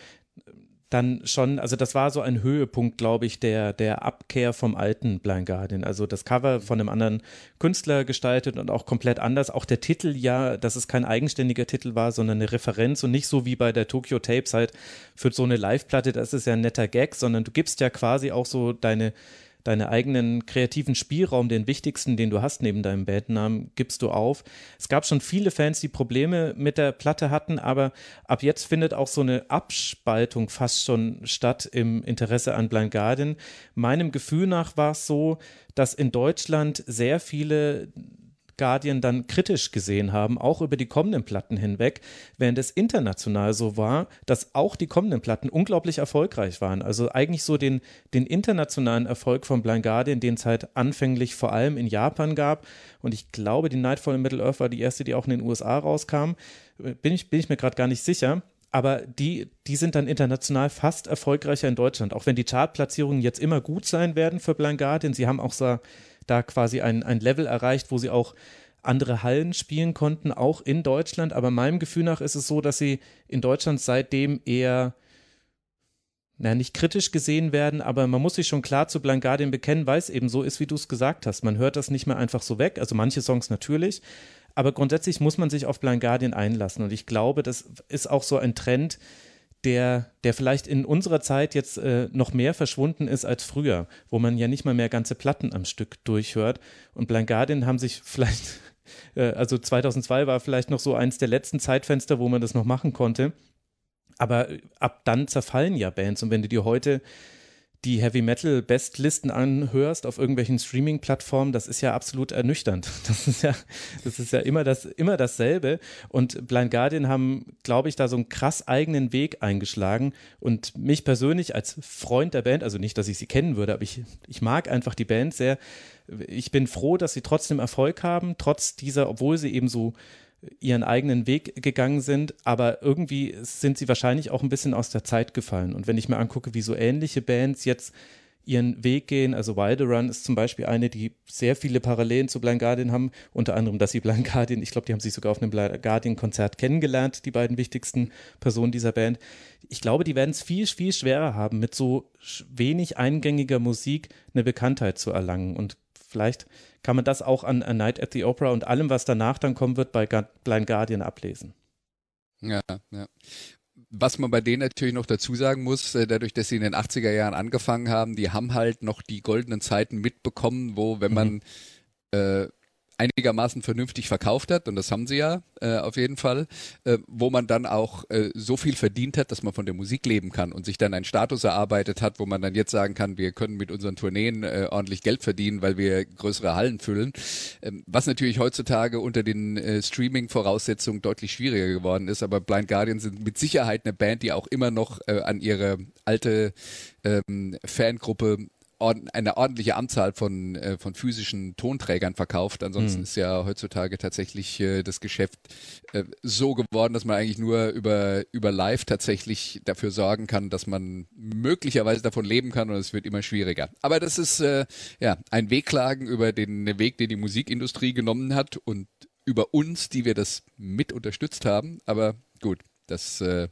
dann schon, also das war so ein Höhepunkt, glaube ich, der, der Abkehr vom alten Blind Guardian. Also das Cover von einem anderen Künstler gestaltet und auch komplett anders. Auch der Titel ja, dass es kein eigenständiger Titel war, sondern eine Referenz und nicht so wie bei der Tokyo Tapes halt für so eine Live-Platte, das ist ja ein netter Gag, sondern du gibst ja quasi auch so deine deinen eigenen kreativen Spielraum, den wichtigsten, den du hast neben deinem Bandnamen, gibst du auf. Es gab schon viele Fans, die Probleme mit der Platte hatten, aber ab jetzt findet auch so eine Abspaltung fast schon statt im Interesse an Blind Guardian. Meinem Gefühl nach war es so, dass in Deutschland sehr viele Guardian dann kritisch gesehen haben, auch über die kommenden Platten hinweg, während es international so war, dass auch die kommenden Platten unglaublich erfolgreich waren. Also eigentlich so den, den internationalen Erfolg von Blind Guardian, den es halt anfänglich vor allem in Japan gab. Und ich glaube, die Nightfall in Middle Earth war die erste, die auch in den USA rauskam. Bin ich, bin ich mir gerade gar nicht sicher aber die, die sind dann international fast erfolgreicher in Deutschland, auch wenn die Chartplatzierungen jetzt immer gut sein werden für Blind Guardian. Sie haben auch so, da quasi ein, ein Level erreicht, wo sie auch andere Hallen spielen konnten, auch in Deutschland. Aber meinem Gefühl nach ist es so, dass sie in Deutschland seitdem eher na, nicht kritisch gesehen werden, aber man muss sich schon klar zu Blind Guardian bekennen, weil es eben so ist, wie du es gesagt hast. Man hört das nicht mehr einfach so weg, also manche Songs natürlich, aber grundsätzlich muss man sich auf Blind Guardian einlassen. Und ich glaube, das ist auch so ein Trend, der, der vielleicht in unserer Zeit jetzt äh, noch mehr verschwunden ist als früher, wo man ja nicht mal mehr ganze Platten am Stück durchhört. Und Blind Guardian haben sich vielleicht, äh, also 2002 war vielleicht noch so eins der letzten Zeitfenster, wo man das noch machen konnte. Aber ab dann zerfallen ja Bands. Und wenn du dir heute die Heavy Metal Bestlisten anhörst auf irgendwelchen Streaming-Plattformen, das ist ja absolut ernüchternd. Das ist ja, das ist ja immer das, immer dasselbe. Und Blind Guardian haben, glaube ich, da so einen krass eigenen Weg eingeschlagen. Und mich persönlich als Freund der Band, also nicht, dass ich sie kennen würde, aber ich, ich mag einfach die Band sehr. Ich bin froh, dass sie trotzdem Erfolg haben, trotz dieser, obwohl sie eben so ihren eigenen Weg gegangen sind, aber irgendwie sind sie wahrscheinlich auch ein bisschen aus der Zeit gefallen. Und wenn ich mir angucke, wie so ähnliche Bands jetzt ihren Weg gehen, also Wilder Run ist zum Beispiel eine, die sehr viele Parallelen zu Blind Guardian haben, unter anderem, dass sie Blind Guardian, ich glaube, die haben sich sogar auf einem Blind Guardian-Konzert kennengelernt, die beiden wichtigsten Personen dieser Band. Ich glaube, die werden es viel, viel schwerer haben, mit so wenig eingängiger Musik eine Bekanntheit zu erlangen. Und vielleicht kann man das auch an A Night at the Opera und allem, was danach dann kommen wird, bei Blind Guardian ablesen. Ja, ja. Was man bei denen natürlich noch dazu sagen muss, äh, dadurch, dass sie in den 80er Jahren angefangen haben, die haben halt noch die goldenen Zeiten mitbekommen, wo, wenn man mhm. äh, einigermaßen vernünftig verkauft hat, und das haben sie ja äh, auf jeden Fall, äh, wo man dann auch äh, so viel verdient hat, dass man von der Musik leben kann und sich dann einen Status erarbeitet hat, wo man dann jetzt sagen kann, wir können mit unseren Tourneen äh, ordentlich Geld verdienen, weil wir größere Hallen füllen. Ähm, was natürlich heutzutage unter den äh, Streaming-Voraussetzungen deutlich schwieriger geworden ist, aber Blind Guardian sind mit Sicherheit eine Band, die auch immer noch äh, an ihre alte ähm, Fangruppe eine ordentliche Anzahl von, äh, von physischen Tonträgern verkauft. Ansonsten mhm. ist ja heutzutage tatsächlich äh, das Geschäft äh, so geworden, dass man eigentlich nur über, über Live tatsächlich dafür sorgen kann, dass man möglicherweise davon leben kann und es wird immer schwieriger. Aber das ist äh, ja ein Wehklagen über den Weg, den die Musikindustrie genommen hat und über uns, die wir das mit unterstützt haben. Aber gut, das äh,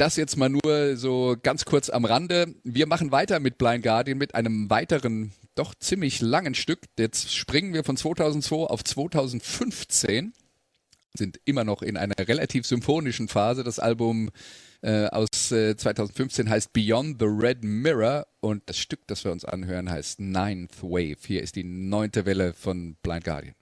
das jetzt mal nur so ganz kurz am Rande. Wir machen weiter mit Blind Guardian mit einem weiteren, doch ziemlich langen Stück. Jetzt springen wir von 2002 auf 2015. Sind immer noch in einer relativ symphonischen Phase. Das Album äh, aus äh, 2015 heißt Beyond the Red Mirror und das Stück, das wir uns anhören, heißt Ninth Wave. Hier ist die neunte Welle von Blind Guardian.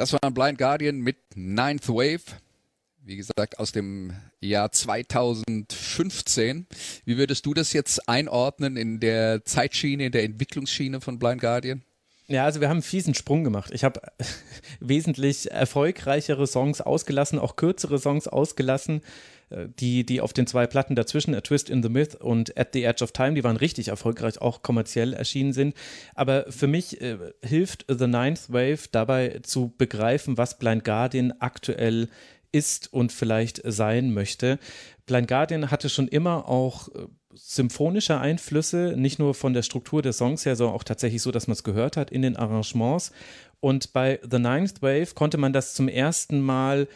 Das war Blind Guardian mit Ninth Wave. Wie gesagt, aus dem Jahr 2015. Wie würdest du das jetzt einordnen in der Zeitschiene, in der Entwicklungsschiene von Blind Guardian? Ja, also wir haben einen fiesen Sprung gemacht. Ich habe wesentlich erfolgreichere Songs ausgelassen, auch kürzere Songs ausgelassen. äh, Die, die auf den zwei Platten dazwischen, A Twist in the Myth und At the Edge of Time, die waren richtig erfolgreich, auch kommerziell erschienen sind. Aber für mich äh, hilft The Ninth Wave dabei zu begreifen, was Blind Guardian aktuell ist und vielleicht sein möchte. Blind Guardian hatte schon immer auch äh, symphonische Einflüsse, nicht nur von der Struktur der Songs her, sondern auch tatsächlich so, dass man es gehört hat in den Arrangements. Und bei The Ninth Wave konnte man das zum ersten Mal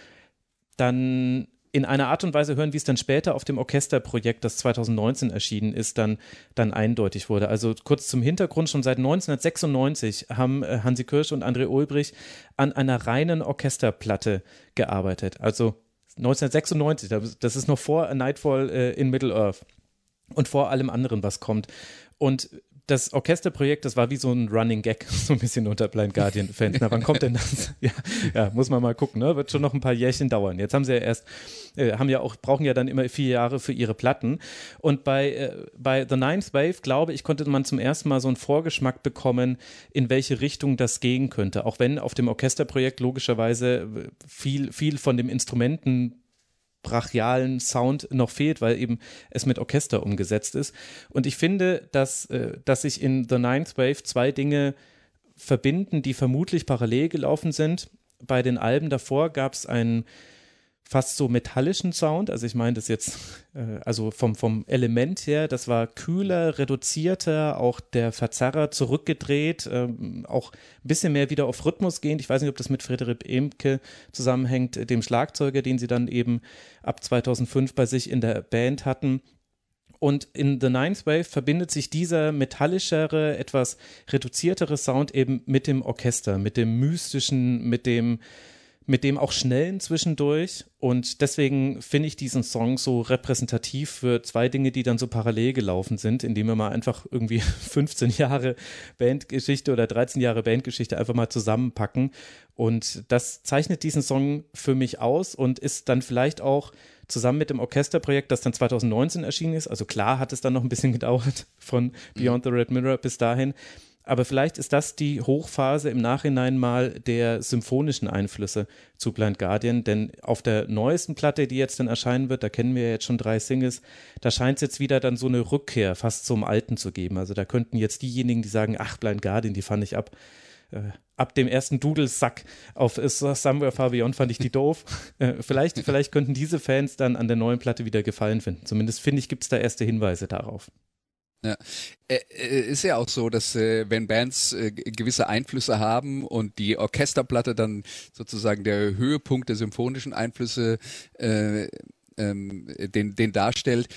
dann in einer Art und Weise hören, wie es dann später auf dem Orchesterprojekt, das 2019 erschienen ist, dann, dann eindeutig wurde. Also kurz zum Hintergrund, schon seit 1996 haben äh, Hansi Kirsch und André Ulbrich an einer reinen Orchesterplatte gearbeitet. Also 1996, das- ist noch vor A Nightfall äh, in Middle-earth und vor allem anderen, was kommt. Und das Orchesterprojekt, das war wie so ein Running Gag, so ein bisschen unter Blind Guardian-Fans. Na, wann kommt denn das? Ja, ja, muss man mal gucken, ne? Wird schon noch ein paar Jährchen dauern. Jetzt haben sie ja erst, äh, haben ja auch, brauchen ja dann immer vier Jahre für ihre Platten. Und bei, äh, bei The Ninth Wave, glaube ich, konnte man zum ersten Mal so einen Vorgeschmack bekommen, in welche Richtung das gehen könnte. Auch wenn auf dem Orchesterprojekt logischerweise äh, viel, viel von dem Instrumenten brachialen Sound noch fehlt, weil eben es mit Orchester umgesetzt ist. Und ich finde, dass, äh, dass sich in The Ninth Wave zwei Dinge verbinden, die vermutlich parallel gelaufen sind. Bei den Alben davor gab es einen fast so metallischen Sound. Also ich meine das jetzt, äh, also vom, vom Element her, das war kühler, reduzierter, auch der Verzerrer zurückgedreht, ähm, auch ein bisschen mehr wieder auf Rhythmus gehend. Ich weiß nicht, ob das mit Frederik Emke zusammenhängt, äh, dem Schlagzeuger, den sie dann eben ab 2005 bei sich in der Band hatten. Und in The Ninth Wave verbindet sich dieser metallischere, etwas reduziertere Sound eben mit dem Orchester, mit dem mystischen, mit dem, mit dem auch schnellen zwischendurch. Und deswegen finde ich diesen Song so repräsentativ für zwei Dinge, die dann so parallel gelaufen sind, indem wir mal einfach irgendwie 15 Jahre Bandgeschichte oder 13 Jahre Bandgeschichte einfach mal zusammenpacken. Und das zeichnet diesen Song für mich aus und ist dann vielleicht auch zusammen mit dem Orchesterprojekt, das dann 2019 erschienen ist. Also klar hat es dann noch ein bisschen gedauert von Beyond the Red Mirror bis dahin. Aber vielleicht ist das die Hochphase im Nachhinein mal der symphonischen Einflüsse zu Blind Guardian, denn auf der neuesten Platte, die jetzt dann erscheinen wird, da kennen wir ja jetzt schon drei Singles, da scheint es jetzt wieder dann so eine Rückkehr fast zum Alten zu geben. Also da könnten jetzt diejenigen, die sagen, ach, Blind Guardian, die fand ich ab, äh, ab dem ersten Dudelsack auf Somewhere Far Beyond fand ich die doof. Äh, vielleicht, vielleicht könnten diese Fans dann an der neuen Platte wieder Gefallen finden. Zumindest finde ich, gibt es da erste Hinweise darauf. Ja. Ist ja auch so, dass äh, wenn Bands äh, gewisse Einflüsse haben und die Orchesterplatte dann sozusagen der Höhepunkt der symphonischen Einflüsse äh, ähm, den, den darstellt,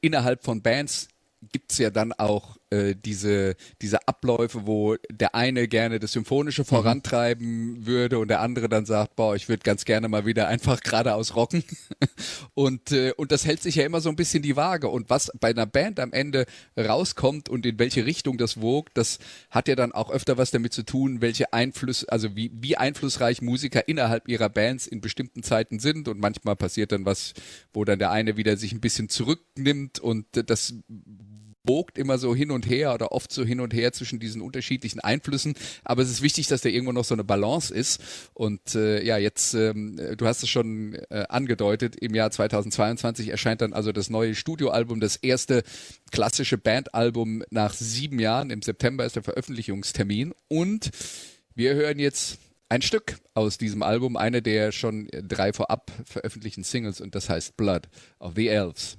innerhalb von Bands gibt's ja dann auch äh, diese, diese Abläufe, wo der eine gerne das Symphonische vorantreiben würde und der andere dann sagt, boah, ich würde ganz gerne mal wieder einfach geradeaus rocken. Und, äh, und das hält sich ja immer so ein bisschen die Waage. Und was bei einer Band am Ende rauskommt und in welche Richtung das wogt, das hat ja dann auch öfter was damit zu tun, welche Einfluss, also wie, wie einflussreich Musiker innerhalb ihrer Bands in bestimmten Zeiten sind. Und manchmal passiert dann was, wo dann der eine wieder sich ein bisschen zurücknimmt und das wogt immer so hin und her oder oft so hin und her zwischen diesen unterschiedlichen Einflüssen. Aber es ist wichtig, dass da irgendwo noch so eine Balance ist. Und äh, ja, jetzt, ähm, du hast es schon äh, angedeutet, im Jahr 2022 erscheint dann also das neue Studioalbum, das erste klassische Bandalbum nach sieben Jahren. Im September ist der Veröffentlichungstermin. Und wir hören jetzt ein Stück aus diesem Album, eine der schon drei vorab veröffentlichten Singles und das heißt Blood of the Elves.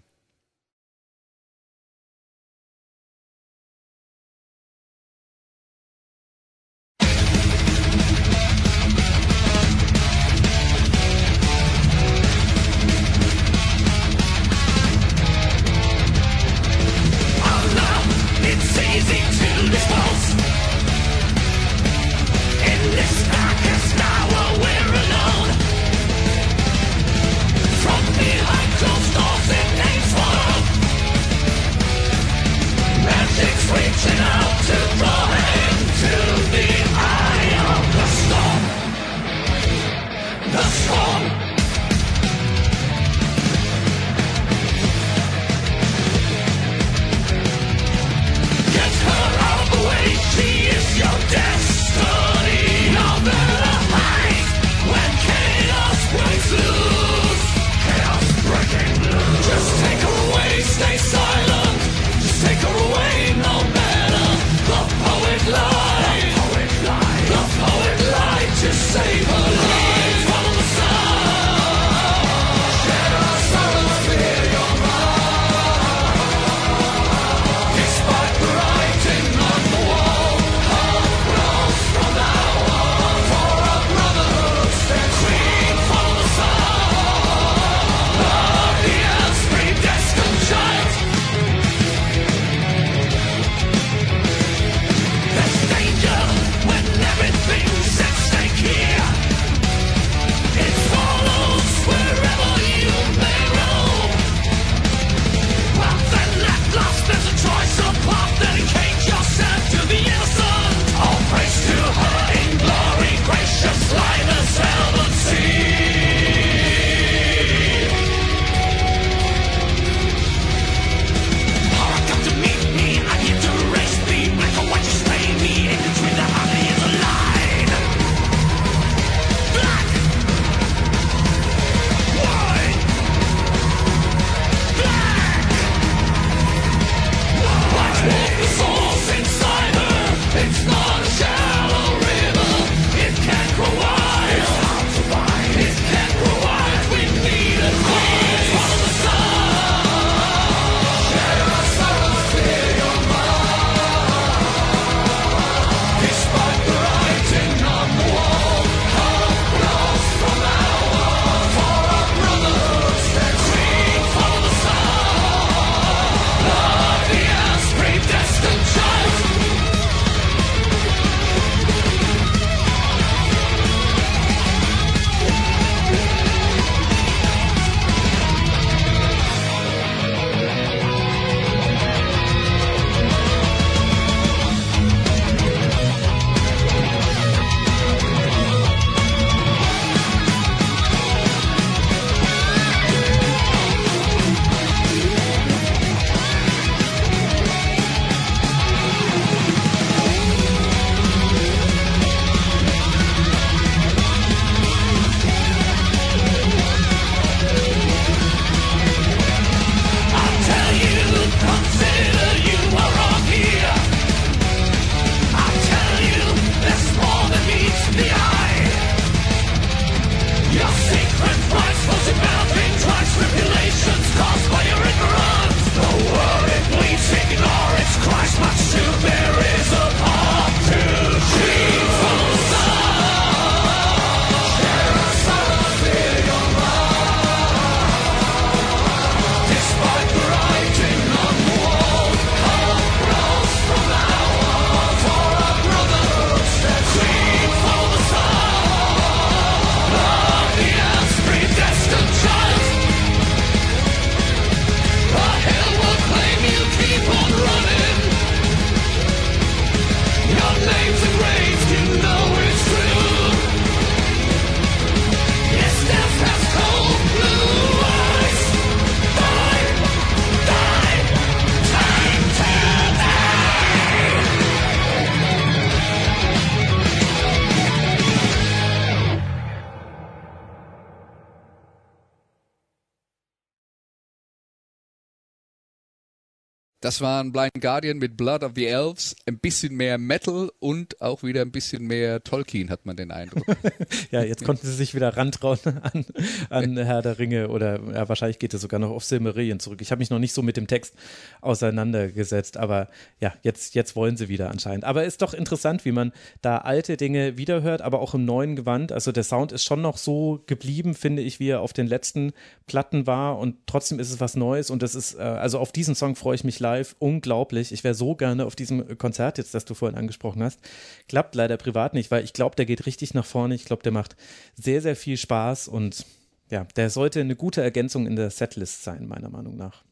Das war ein Blind Guardian mit Blood of the Elves, ein bisschen mehr Metal und auch wieder ein bisschen mehr Tolkien, hat man den Eindruck. ja, jetzt konnten sie sich wieder rantrauen an, an Herr der Ringe oder ja, wahrscheinlich geht es sogar noch auf Silmarillion zurück. Ich habe mich noch nicht so mit dem Text auseinandergesetzt, aber ja, jetzt, jetzt wollen sie wieder anscheinend. Aber ist doch interessant, wie man da alte Dinge wiederhört, aber auch im neuen Gewand. Also der Sound ist schon noch so geblieben, finde ich, wie er auf den letzten Platten war und trotzdem ist es was Neues und das ist, äh, also auf diesen Song freue ich mich leider live unglaublich. Ich wäre so gerne auf diesem Konzert jetzt, das du vorhin angesprochen hast. Klappt leider privat nicht, weil ich glaube, der geht richtig nach vorne. Ich glaube, der macht sehr, sehr viel Spaß und ja, der sollte eine gute Ergänzung in der Setlist sein, meiner Meinung nach.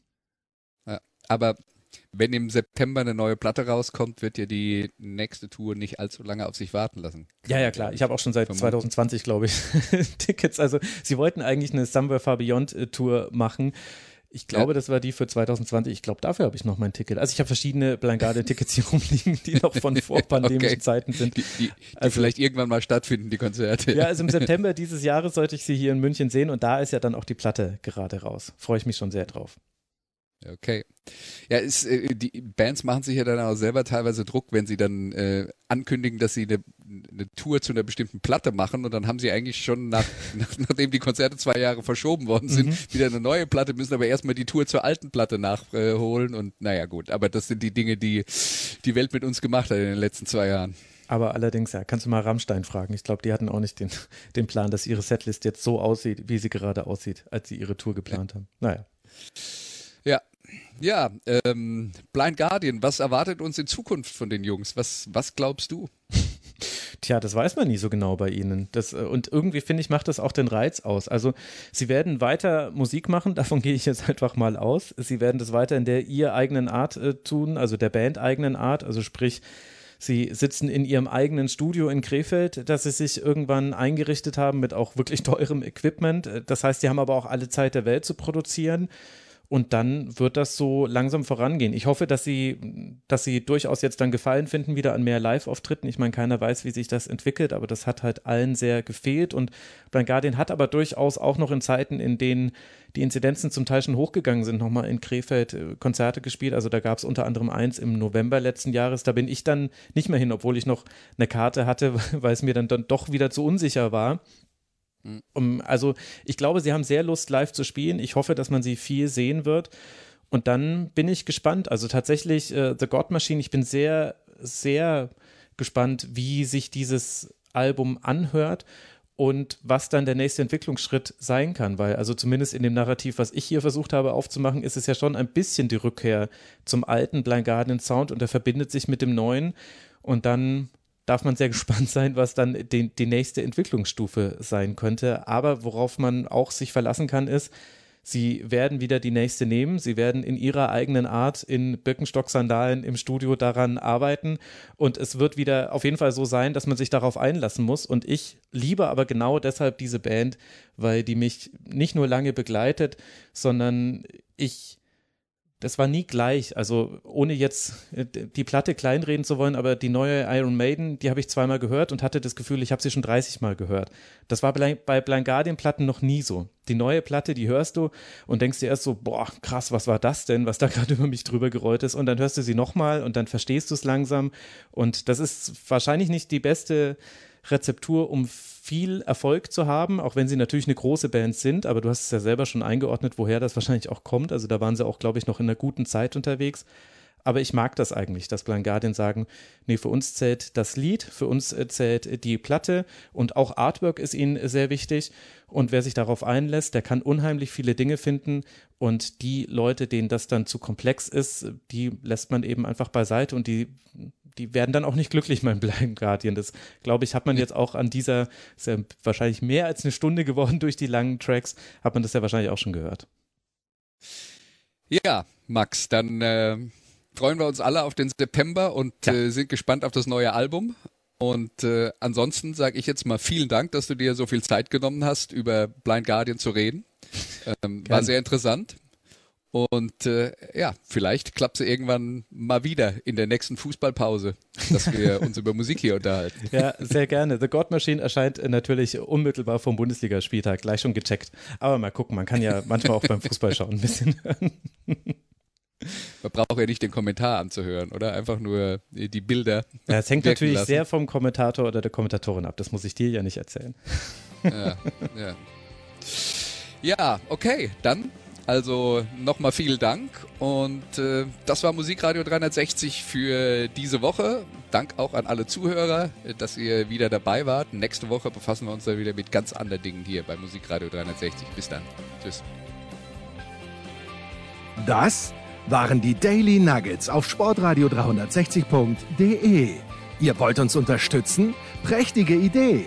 Ja, aber wenn im September eine neue Platte rauskommt, wird ja die nächste Tour nicht allzu lange auf sich warten lassen. Ja, ja, klar. Ich habe auch schon seit 2020, glaube ich, Tickets. Also, sie wollten eigentlich eine Somewhere Far Beyond äh, Tour machen. Ich glaube, ja. das war die für 2020. Ich glaube, dafür habe ich noch mein Ticket. Also ich habe verschiedene Blind-Tickets hier rumliegen, die noch von vorpandemischen okay. Zeiten sind. Die, die, die also, vielleicht irgendwann mal stattfinden, die Konzerte. Ja, also im September dieses Jahres sollte ich sie hier in München sehen und da ist ja dann auch die Platte gerade raus. Freue ich mich schon sehr drauf. Okay. Ja, ist, äh, die Bands machen sich ja dann auch selber teilweise Druck, wenn sie dann äh, ankündigen, dass sie eine, eine Tour zu einer bestimmten Platte machen und dann haben sie eigentlich schon nach, nach nachdem die Konzerte zwei Jahre verschoben worden sind, mhm. wieder eine neue Platte, müssen aber erstmal die Tour zur alten Platte nachholen und naja gut, aber das sind die Dinge, die die Welt mit uns gemacht hat in den letzten zwei Jahren. Aber allerdings, ja, kannst du mal Rammstein fragen. Ich glaube, die hatten auch nicht den, den Plan, dass ihre Setlist jetzt so aussieht, wie sie gerade aussieht, als sie ihre Tour geplant ja. haben. Naja. Ja, ähm, Blind Guardian, was erwartet uns in Zukunft von den Jungs? Was, was glaubst du? Tja, das weiß man nie so genau bei ihnen. Das, äh, und irgendwie finde ich, macht das auch den Reiz aus. Also, sie werden weiter Musik machen, davon gehe ich jetzt einfach mal aus. Sie werden das weiter in der ihr eigenen Art äh, tun, also der Band eigenen Art, also sprich, Sie sitzen in ihrem eigenen Studio in Krefeld, das sie sich irgendwann eingerichtet haben mit auch wirklich teurem Equipment. Das heißt, sie haben aber auch alle Zeit der Welt zu produzieren. Und dann wird das so langsam vorangehen. Ich hoffe, dass sie, dass sie durchaus jetzt dann Gefallen finden wieder an mehr Live-Auftritten. Ich meine, keiner weiß, wie sich das entwickelt, aber das hat halt allen sehr gefehlt. Und Blind Guardian hat aber durchaus auch noch in Zeiten, in denen die Inzidenzen zum Teil schon hochgegangen sind, nochmal in Krefeld äh, Konzerte gespielt. Also da gab es unter anderem eins im November letzten Jahres. Da bin ich dann nicht mehr hin, obwohl ich noch eine Karte hatte, weil es mir dann, dann doch wieder zu unsicher war. Um, also ich glaube, sie haben sehr Lust, live zu spielen. Ich hoffe, dass man sie viel sehen wird. Und dann bin ich gespannt. Also tatsächlich, äh, The God Machine, ich bin sehr, sehr gespannt, wie sich dieses Album anhört und was dann der nächste Entwicklungsschritt sein kann, weil also zumindest in dem Narrativ, was ich hier versucht habe aufzumachen, ist es ja schon ein bisschen die Rückkehr zum alten Blind Guardian Sound und er verbindet sich mit dem neuen und dann darf man sehr gespannt sein, was dann die, die nächste Entwicklungsstufe sein könnte. Aber worauf man auch sich verlassen kann, ist, Sie werden wieder die nächste nehmen. Sie werden in ihrer eigenen Art in Birkenstock-Sandalen im Studio daran arbeiten. Und es wird wieder auf jeden Fall so sein, dass man sich darauf einlassen muss. Und ich liebe aber genau deshalb diese Band, weil die mich nicht nur lange begleitet, sondern ich das war nie gleich. Also ohne jetzt äh, die Platte kleinreden zu wollen, aber die neue Iron Maiden, die habe ich zweimal gehört und hatte das Gefühl, ich habe sie schon 30 Mal gehört. Das war bei Blind Guardian Platten noch nie so. Die neue Platte, die hörst du und denkst dir erst so, boah, krass, was war das denn, was da gerade über mich drüber gerollt ist. Und dann hörst du sie nochmal und dann verstehst du es langsam. Und das ist wahrscheinlich nicht die beste Rezeptur, um viel Erfolg zu haben, auch wenn sie natürlich eine große Band sind, aber du hast es ja selber schon eingeordnet, woher das wahrscheinlich auch kommt. Also da waren sie auch, glaube ich, noch in einer guten Zeit unterwegs. Aber ich mag das eigentlich, dass Blind Guardian sagen, nee, für uns zählt das Lied, für uns äh, zählt die Platte und auch Artwork ist ihnen sehr wichtig. Und wer sich darauf einlässt, der kann unheimlich viele Dinge finden. Und die Leute, denen das dann zu komplex ist, die lässt man eben einfach beiseite und die die werden dann auch nicht glücklich, mein Blind Guardian. Das, glaube ich, hat man jetzt auch an dieser, ist ja wahrscheinlich mehr als eine Stunde geworden durch die langen Tracks, hat man das ja wahrscheinlich auch schon gehört. Ja, Max, dann äh, freuen wir uns alle auf den September und ja. äh, sind gespannt auf das neue Album. Und äh, ansonsten sage ich jetzt mal vielen Dank, dass du dir so viel Zeit genommen hast, über Blind Guardian zu reden. Ähm, war sehr interessant. Und äh, ja, vielleicht klappt es irgendwann mal wieder in der nächsten Fußballpause, dass wir uns über Musik hier unterhalten. Ja, sehr gerne. The God Machine erscheint natürlich unmittelbar vom Bundesligaspieltag, gleich schon gecheckt. Aber mal gucken, man kann ja manchmal auch beim Fußball schauen ein bisschen hören. Man braucht ja nicht den Kommentar anzuhören, oder? Einfach nur die Bilder. Ja, es hängt natürlich lassen. sehr vom Kommentator oder der Kommentatorin ab. Das muss ich dir ja nicht erzählen. Ja, ja. ja okay, dann also nochmal vielen Dank und äh, das war Musikradio 360 für diese Woche. Dank auch an alle Zuhörer, äh, dass ihr wieder dabei wart. Nächste Woche befassen wir uns dann wieder mit ganz anderen Dingen hier bei Musikradio 360. Bis dann. Tschüss. Das waren die Daily Nuggets auf sportradio 360.de. Ihr wollt uns unterstützen? Prächtige Idee!